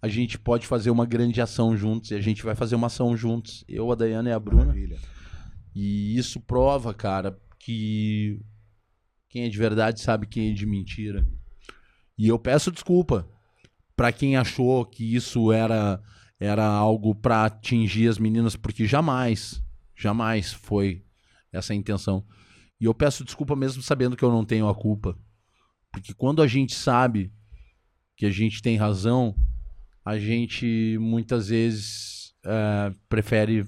a gente pode fazer uma grande ação juntos. E a gente vai fazer uma ação juntos. Eu, a Dayana e a Bruna. Maravilha. E isso prova, cara, que quem é de verdade sabe quem é de mentira. E eu peço desculpa para quem achou que isso era era algo para atingir as meninas, porque jamais, jamais foi essa a intenção. E eu peço desculpa mesmo sabendo que eu não tenho a culpa. Porque quando a gente sabe que a gente tem razão, a gente muitas vezes é, prefere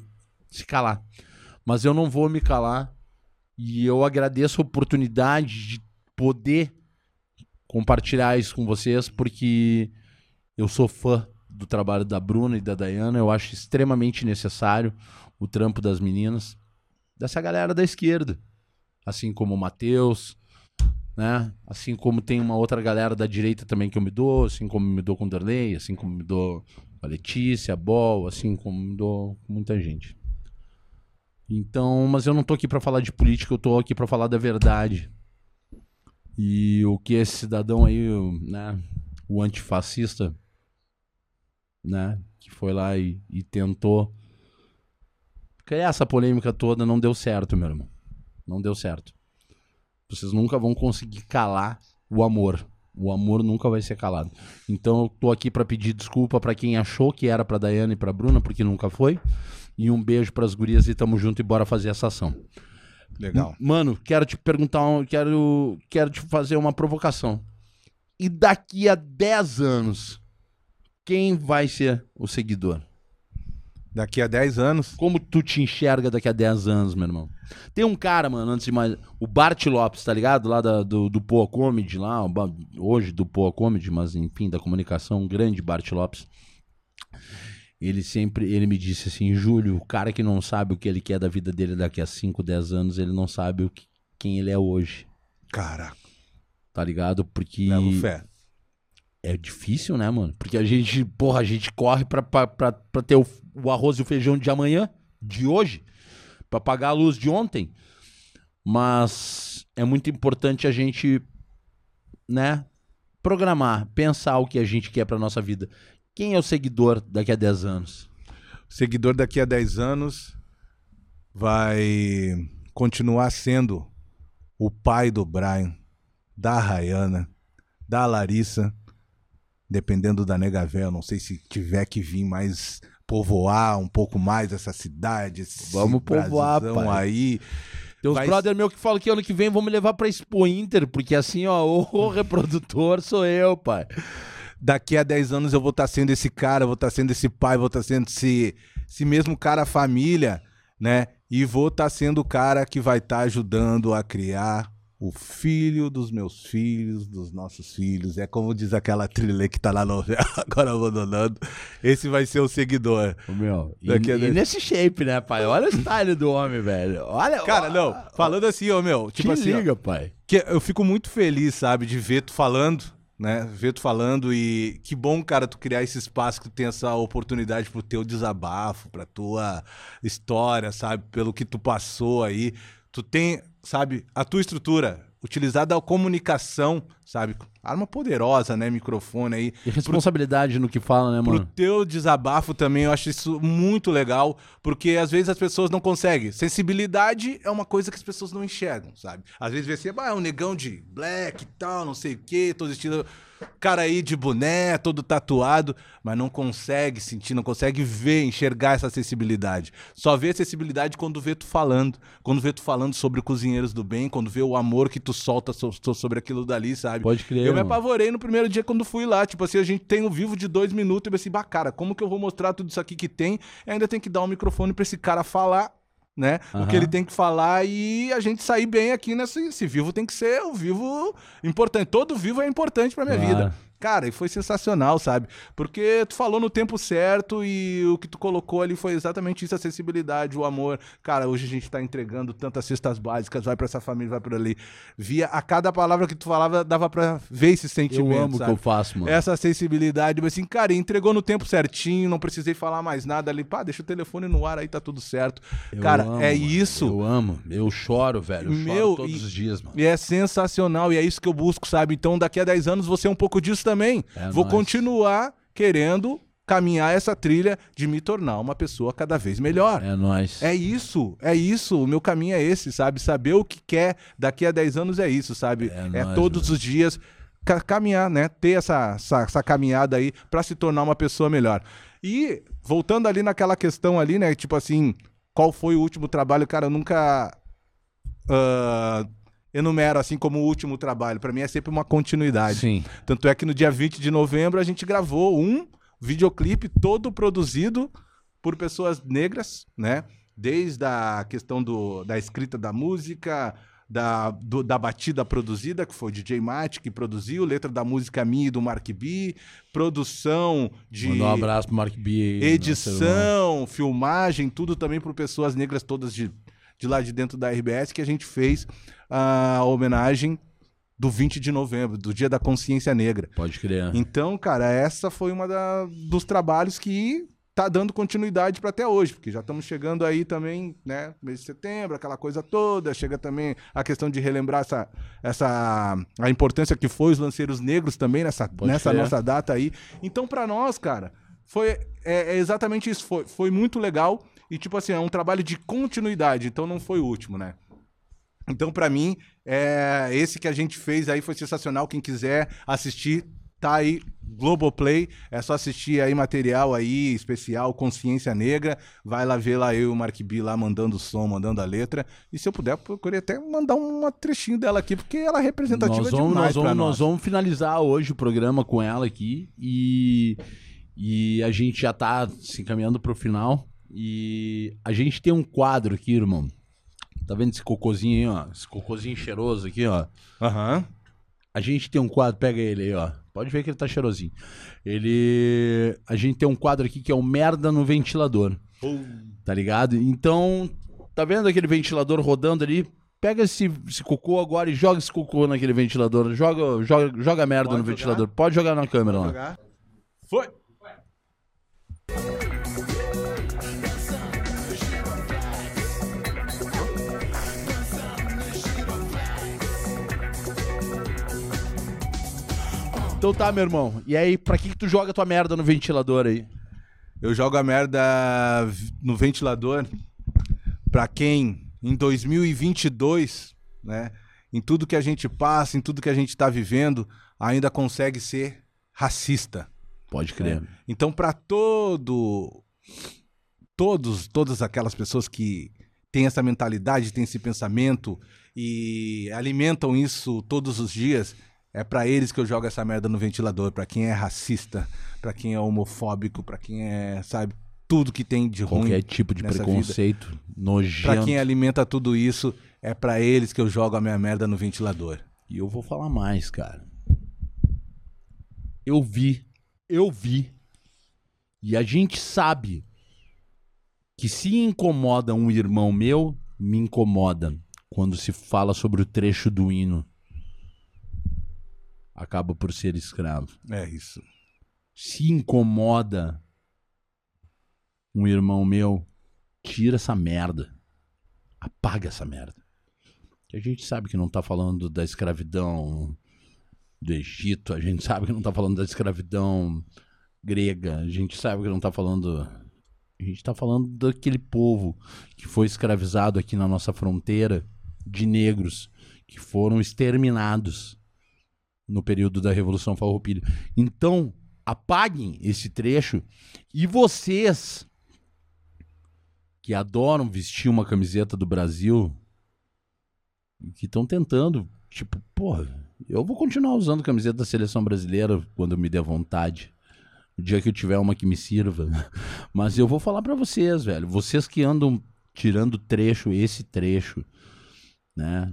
se calar. Mas eu não vou me calar e eu agradeço a oportunidade de poder compartilhar isso com vocês, porque eu sou fã do trabalho da Bruna e da Dayana, eu acho extremamente necessário o trampo das meninas, dessa galera da esquerda, assim como o Matheus, né? Assim como tem uma outra galera da direita também que eu me dou, assim como me dou com o assim como me dou com a Letícia, a Bol, assim como me dou muita gente. Então, mas eu não tô aqui para falar de política, eu tô aqui para falar da verdade. E o que esse cidadão aí, né, o antifascista, né, que foi lá e, e tentou criar essa polêmica toda não deu certo, meu irmão. Não deu certo. Vocês nunca vão conseguir calar o amor. O amor nunca vai ser calado. Então eu tô aqui para pedir desculpa para quem achou que era para Daiane e para Bruna, porque nunca foi. E um beijo para as gurias e tamo junto e bora fazer essa ação. Legal. Mano, quero te perguntar, um- quero, quero te fazer uma provocação. E daqui a 10 anos, quem vai ser o seguidor? Daqui a 10 anos. Como tu te enxerga daqui a 10 anos, meu irmão? Tem um cara, mano, antes de mais. O Bart Lopes, tá ligado? Lá da- do, do Poa Comedy, lá, hoje do Poa Comedy, mas enfim, da comunicação, um grande Bart Lopes. Ele sempre, ele me disse assim, Júlio, o cara que não sabe o que ele quer da vida dele daqui a 5, 10 anos, ele não sabe o que- quem ele é hoje, Caraca, tá ligado? Porque levo fé. É difícil, né, mano? Porque a gente, porra, a gente corre pra, pra, pra, pra ter o, o arroz e o feijão de amanhã, de hoje, pra pagar a luz de ontem. Mas é muito importante a gente, né, programar, pensar o que a gente quer pra nossa vida. Quem é o seguidor daqui a 10 anos? O seguidor daqui a 10 anos vai continuar sendo o pai do Brian, da Rayana, da Larissa, dependendo da Negavel. Não sei se tiver que vir mais povoar um pouco mais essa cidade. Vamos povoar, pai. aí. Tem uns Vai- brother meu que falam que ano que vem vamos levar pra Expo Inter, porque assim, ó, o, reprodutor sou eu, pai. daqui a 10 anos eu vou estar sendo esse cara, vou estar sendo esse pai, vou estar sendo esse, esse mesmo cara família, né? E vou estar sendo o cara que vai estar ajudando a criar o filho dos meus filhos, dos nossos filhos. É como diz aquela trilha que tá na novela, agora abandonando. Esse vai ser o seguidor. Ô, meu, e, Daqui a e nesse shape, né, pai? Olha o style do homem, velho. Olha, Cara, ó, não, falando assim, ó, meu, Te tipo assim, ó, liga, pai. que eu fico muito feliz, sabe, de ver tu falando, né? Ver tu falando e que bom, cara, tu criar esse espaço que tu tem essa oportunidade pro teu desabafo, pra tua história, sabe, pelo que tu passou aí. Tu tem, sabe, a tua estrutura utilizada a comunicação, sabe? Arma poderosa, né, microfone aí. E responsabilidade no que fala, né, Pro mano? teu desabafo também, eu acho isso muito legal, porque às vezes as pessoas não conseguem. Sensibilidade é uma coisa que as pessoas não enxergam, sabe? Às vezes vê assim, ah, é um negão de black e tal, não sei o quê, todo estilo. Cara aí de boné, todo tatuado, mas não consegue sentir, não consegue ver, enxergar essa acessibilidade. Só vê acessibilidade quando vê tu falando, quando vê tu falando sobre cozinheiros do bem, quando vê o amor que tu solta so- so- sobre aquilo dali, sabe? Pode crer, Eu me mano. apavorei no primeiro dia quando fui lá. Tipo assim, a gente tem um vivo de dois minutos. E eu pensei, bah, cara, como que eu vou mostrar tudo isso aqui que tem? E ainda tem que dar um microfone pra esse cara falar, né? O Aham. que ele tem que falar e a gente sair bem aqui nesse esse vivo. Tem que ser o vivo importante. Todo vivo é importante pra minha Claro. vida. Cara, e foi sensacional, sabe? Porque tu falou no tempo certo e o que tu colocou ali foi exatamente isso, a acessibilidade, o amor. Cara, hoje a gente tá entregando tantas cestas básicas, vai pra essa família, vai por ali. Via a cada palavra que tu falava, dava pra ver esse sentimento, Eu amo o que sabe? eu faço, mano. Essa acessibilidade, mas assim, cara, entregou no tempo certinho, não precisei falar mais nada ali. Pá, deixa o telefone no ar aí, tá tudo certo. Eu cara, amo, é isso. Eu amo. Eu choro, velho. Eu Meu, choro todos e- os dias, mano. E é sensacional, e é isso que eu busco, sabe? Então, daqui a 10 anos, você é um pouco disso também. É Vou nóis. continuar querendo caminhar essa trilha de me tornar uma pessoa cada vez melhor. É nóis. É isso, é isso. O meu caminho é esse, sabe? Saber o que quer daqui a 10 anos é isso, sabe? É É, nóis, todos os dias ca- caminhar, né? Ter essa, essa, essa caminhada aí pra se tornar uma pessoa melhor. E voltando ali naquela questão ali, né? Tipo assim, qual foi o último trabalho? Cara, eu nunca ah, enumero assim como o último trabalho. Pra mim é sempre uma continuidade. Sim. Tanto é que no dia 20 de novembro a gente gravou um videoclipe todo produzido por pessoas negras, né? Desde a questão do, da escrita da música, da, do- da batida produzida, que foi o DJ Mate que produziu, letra da música minha e do Mark B, produção de Mandar um abraço pro Mark B. irmão. edição, filmagem, tudo também por pessoas negras todas de, de lá de dentro da RBS que a gente fez a homenagem do 20 de novembro, do Dia da Consciência Negra. Pode crer. Então, cara, essa foi uma da- dos trabalhos que tá dando continuidade para até hoje, porque já estamos chegando aí também, né, mês de setembro, aquela coisa toda, chega também a questão de relembrar essa, essa a importância que foi os lanceiros negros também nessa, Pode nessa crer. nossa data aí. Então, para nós, cara, foi é, é exatamente isso, foi, foi muito legal E, tipo assim, é um trabalho de continuidade, então não foi o último, né? Então, pra mim, é, esse que a gente fez aí foi sensacional. Quem quiser assistir, tá aí, Globoplay. É só assistir aí material aí, especial, Consciência Negra. Vai lá ver lá eu e o Mark B lá mandando o som, mandando a letra. E se eu puder, procurei até mandar um trechinho dela aqui, porque ela é representativa nós vamos, demais nós vamos, nós. nós vamos finalizar hoje o programa com ela aqui e, e a gente já tá se encaminhando pro final. E a gente tem um quadro aqui, irmão. Tá vendo esse cocôzinho aí, ó? Esse cocôzinho cheiroso aqui, ó. Aham. A gente tem um quadro, pega ele aí, ó. Pode ver que ele tá cheirosinho. Ele. A gente tem um quadro aqui que é o merda no ventilador. Tá ligado? Então, tá vendo aquele ventilador rodando ali? Pega esse, esse cocô agora e joga esse cocô naquele ventilador. Joga, joga, joga merda no ventilador. Pode jogar na câmera lá. Foi. Então tá, meu irmão. E aí, pra que, que tu joga tua merda no ventilador aí? Eu jogo a merda no ventilador pra quem em 2022, né, em tudo que a gente passa, em tudo que a gente tá vivendo, ainda consegue ser racista. Pode crer. Então, pra todo todos todas aquelas pessoas que têm essa mentalidade, têm esse pensamento e alimentam isso todos os dias, é pra eles que eu jogo essa merda no ventilador, Pra quem é racista, pra quem é homofóbico, pra quem é, sabe, tudo que tem de ruim. Qualquer tipo de preconceito Pra nojento. quem alimenta tudo isso, é pra eles que eu jogo a minha merda no ventilador. E eu vou falar mais, cara. Eu vi, eu vi. E a gente sabe que se incomoda um irmão meu, me incomoda quando se fala sobre o trecho do hino. Acaba por ser escravo. É isso. Se incomoda um irmão meu, tira essa merda. Apaga essa merda. A gente sabe que não tá falando da escravidão do Egito, a gente sabe que não tá falando da escravidão grega, a gente sabe que não tá falando. A gente tá falando daquele povo que foi escravizado aqui na nossa fronteira, de negros, que foram exterminados no período da Revolução Farroupilha. Então, apaguem esse trecho e vocês que adoram vestir uma camiseta do Brasil, que estão tentando, tipo, porra, eu vou continuar usando camiseta da seleção brasileira quando me der vontade. O dia que eu tiver uma que me sirva. Mas eu vou falar pra vocês, velho. Vocês que andam tirando trecho, esse trecho, né?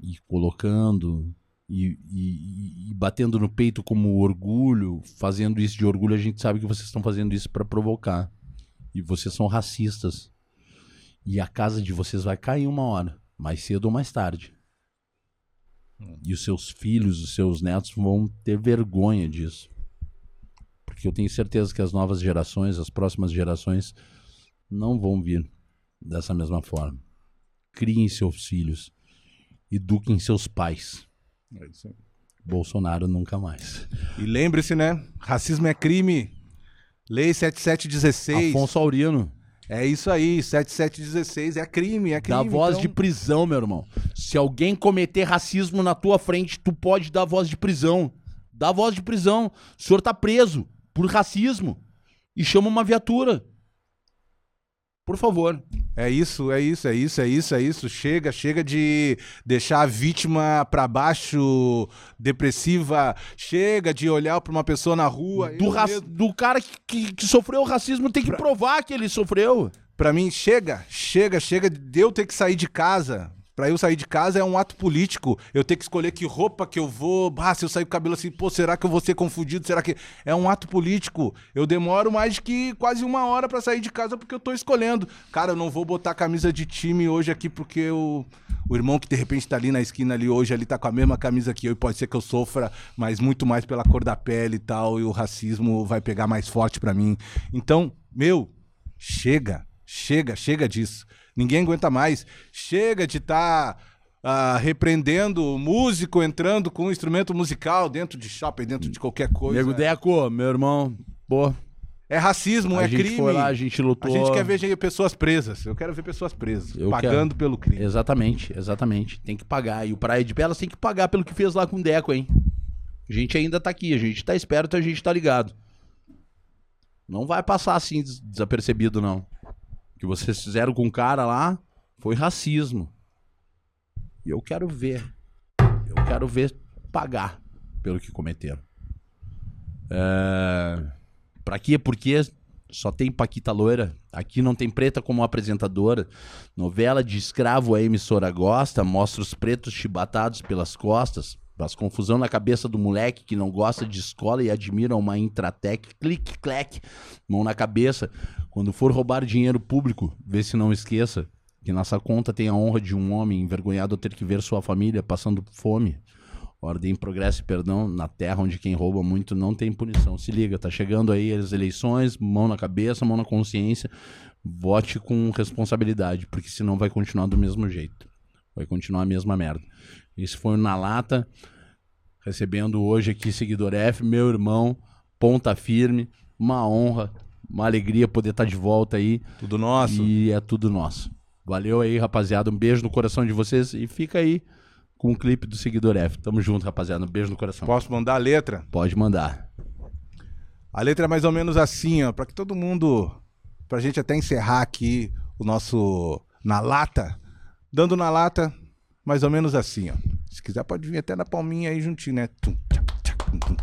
E colocando e, e- e batendo no peito como orgulho, fazendo isso de orgulho, a gente sabe que vocês estão fazendo isso pra provocar. E vocês são racistas. E a casa de vocês vai cair uma hora, mais cedo ou mais tarde. E os seus filhos, os seus netos vão ter vergonha disso. Porque eu tenho certeza que as novas gerações, as próximas gerações, não vão vir dessa mesma forma. Criem seus filhos. Eduquem seus pais. É isso aí. Bolsonaro nunca mais. E lembre-se, né? Racismo é crime. Lei 7716. Afonso Aurino, É isso aí, 7716 é crime, é crime. dá voz então- de prisão, meu irmão. Se alguém cometer racismo na tua frente, tu pode dar voz de prisão. Dá voz de prisão. O senhor tá preso por racismo. E chama uma viatura. Por favor. É isso, é isso, é isso, é isso, é isso. Chega, chega de deixar a vítima pra baixo, depressiva. Chega de olhar pra uma pessoa na rua. Do, ra- do cara que, que- que sofreu racismo tem que provar que ele sofreu. Pra mim, chega, chega, chega de eu ter que sair de casa. Pra eu sair de casa é um ato político. Eu ter que escolher que roupa que eu vou. Ah, se eu sair com o cabelo assim, pô, será que eu vou ser confundido? Será que. É um ato político. Eu demoro mais que quase uma hora pra sair de casa porque eu tô escolhendo. Cara, eu não vou botar camisa de time hoje aqui porque o, o irmão que de repente tá ali na esquina ali hoje, ali tá com a mesma camisa que eu e pode ser que eu sofra, mas muito mais pela cor da pele e tal. E o racismo vai pegar mais forte pra mim. Então, meu, chega. Chega, chega disso. Ninguém aguenta mais. Chega de estar repreendendo o músico entrando com um instrumento musical dentro de shopping, dentro de qualquer coisa. Nego Deco, meu irmão, pô, É racismo, a é gente crime. foi lá, a gente A lutou. gente quer ver pessoas presas. Eu quero ver pessoas presas. Eu pagando quero. pelo crime. Exatamente, exatamente. Tem que pagar. E o Praia de Belas tem que pagar pelo que fez lá com o Deco, hein? A gente ainda tá aqui, a gente tá esperto, a gente tá ligado. Não vai passar assim des- desapercebido, não. Que vocês fizeram com o cara lá foi racismo. E eu quero ver. Eu quero ver pagar pelo que cometeram. É... Pra quê? Porque só tem Paquita Loira. Aqui não tem preta como apresentadora. Novela de escravo a emissora gosta, mostra os pretos chibatados pelas costas, faz confusão na cabeça do moleque que não gosta de escola e admira uma Intratec, clique, clac, mão na cabeça. Quando for roubar dinheiro público, vê se não esqueça que nossa conta tem a honra de um homem envergonhado a ter que ver sua família passando fome. Ordem, progresso e perdão na terra onde quem rouba muito não tem punição. Se liga, tá chegando aí as eleições, mão na cabeça, mão na consciência. Vote com responsabilidade, porque senão vai continuar do mesmo jeito. Vai continuar a mesma merda. Esse foi o Na Lata, recebendo hoje aqui seguidor F, meu irmão, ponta firme, uma honra, uma alegria poder estar de volta aí. Tudo nosso. E é tudo nosso. Valeu aí, rapaziada. Um beijo no coração de vocês e fica aí com o clipe do seguidor F. Tamo junto, rapaziada. Um beijo no coração. Posso mandar a letra? Pode mandar. A letra é mais ou menos assim, ó, para que todo mundo, pra gente até encerrar aqui o nosso na lata, dando na lata, mais ou menos assim, ó. Se quiser pode vir até na palminha aí juntinho, né? Tum, tchac, tchac, tum, tum,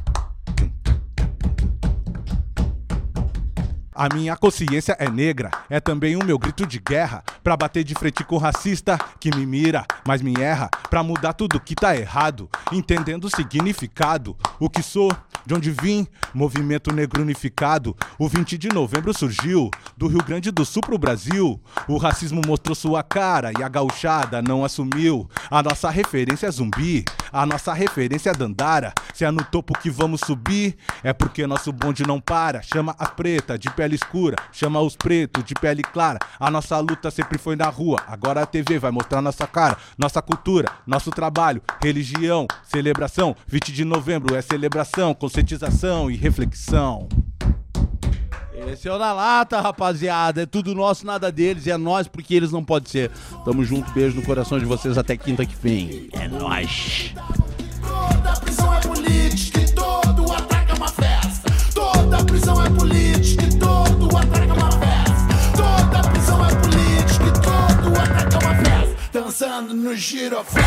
A minha consciência é negra, é também o meu grito de guerra. Pra bater de frente com o racista que me mira, mas me erra. Pra mudar tudo que tá errado, entendendo o significado. O que sou, de onde vim, movimento negro unificado. O 20 de novembro surgiu, do Rio Grande do Sul pro Brasil. O racismo mostrou sua cara e a gauchada não assumiu. A nossa referência é zumbi, a nossa referência é dandara. Se é no topo que vamos subir, é porque nosso bonde não para. Chama a preta de pele escura, chama os pretos de pele clara. A nossa luta sempre foi na rua, agora a TV vai mostrar nossa cara, nossa cultura, nosso trabalho, religião, celebração. 20 de novembro é celebração, conscientização e reflexão. Esse é o Na Lata, rapaziada. É tudo nosso, nada deles. E é nós porque eles não podem ser. Tamo junto, beijo no coração de vocês. Até quinta que vem. É nóis. Toda prisão é política e todo ataque é uma festa. Toda prisão é política e todo ataque é uma festa. Toda prisão é política e todo ataque é uma festa. Dançando no giroflex.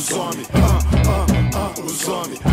Os homens, os homens.